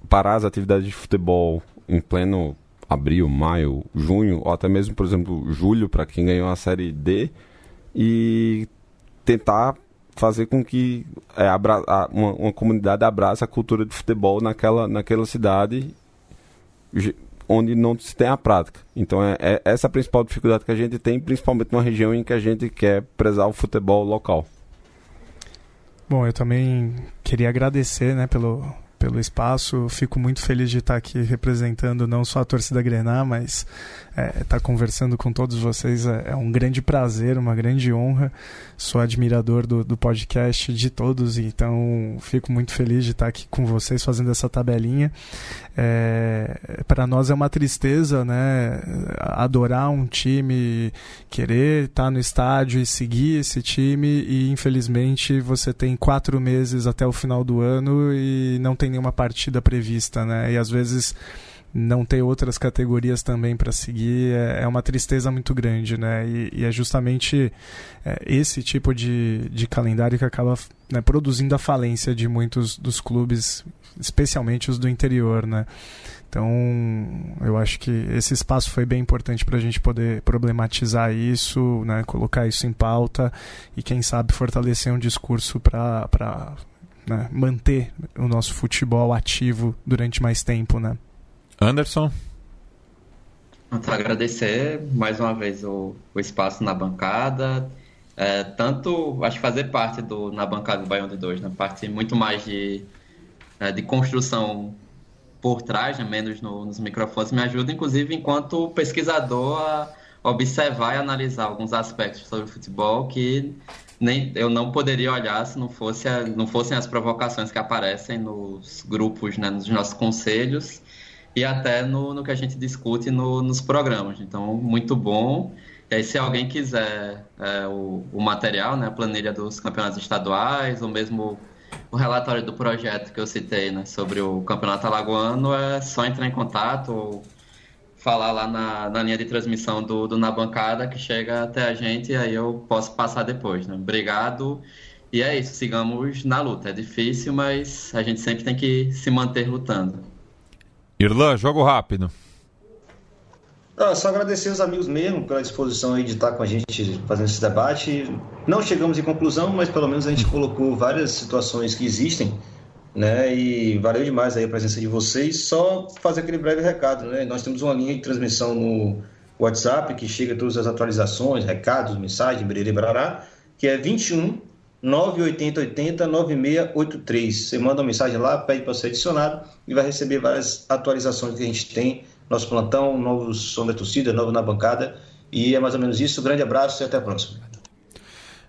parar as atividades de futebol em pleno abril, maio, junho, ou até mesmo, por exemplo, julho, para quem ganhou a Série D, e tentar fazer com que é, abra, uma, uma, comunidade abrace a cultura de futebol naquela, naquela cidade onde não se tem a prática. Então é, é essa a principal dificuldade que a gente tem, principalmente numa região em que a gente quer prezar o futebol local. Bom, eu também queria agradecer né, pelo, pelo espaço. Fico muito feliz de estar aqui representando não só a torcida Grená, mas é, estar conversando com todos vocês. É, é, um grande prazer, uma grande honra. Sou admirador do, do podcast de todos, então fico muito feliz de estar aqui com vocês fazendo essa tabelinha. É, Para nós é uma tristeza, né? Adorar um time, querer estar no estádio e seguir esse time, e infelizmente você tem quatro meses até o final do ano e não tem nenhuma partida prevista, né? E às vezes não ter outras categorias também para seguir é, é, uma tristeza muito grande, né? E, e é justamente é, esse tipo de, de calendário que acaba né, produzindo a falência de muitos dos clubes, especialmente os do interior, né? Então, eu acho que esse espaço foi bem importante para a gente poder problematizar isso, né, colocar isso em pauta e, quem sabe, fortalecer um discurso para né, manter o nosso futebol ativo durante mais tempo, né? Anderson? Então, agradecer mais uma vez o, o espaço na bancada. É, tanto, acho que fazer parte do, na bancada do Baião de Dois, né? parte muito mais de, é, de construção por trás, né? menos no, nos microfones, me ajuda, inclusive, enquanto pesquisador, a observar e analisar alguns aspectos sobre o futebol que nem eu não poderia olhar se não, fosse a, não fossem as provocações que aparecem nos grupos, né, nos nossos conselhos e até no, no que a gente discute no, nos programas. Então, muito bom. E aí, se alguém quiser é, o, o, material, né, a planilha dos campeonatos estaduais, ou mesmo o relatório do projeto que eu citei né, sobre o campeonato alagoano, é só entrar em contato ou falar lá na, na linha de transmissão do, do Na Bancada, que chega até a gente e aí eu posso passar depois. Né? Obrigado. E é isso, sigamos na luta. É difícil, mas a gente sempre tem que se manter lutando. Irlan, jogo rápido. Ah, só agradecer os amigos mesmo pela disposição aí de estar com a gente fazendo esse debate. Não chegamos em conclusão, mas pelo menos a gente colocou várias situações que existem, né? E valeu demais aí a presença de vocês. Só fazer aquele breve recado, né? Nós temos uma linha de transmissão no WhatsApp que chega todas as atualizações, recados, mensagens, bererê, barará, que é 21 98080 9683. Você manda uma mensagem lá, pede para ser adicionado e vai receber várias atualizações que a gente tem nosso plantão, novo som da torcida, novo na bancada. E é mais ou menos isso. Grande abraço e até a próxima.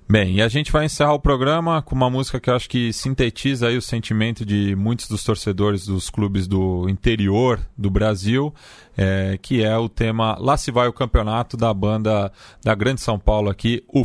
Bem, e a gente vai encerrar o programa com uma música que eu acho que sintetiza aí o sentimento de muitos dos torcedores dos clubes do interior do Brasil, é, que é o tema Lá se vai o campeonato da banda da Grande São Paulo aqui, o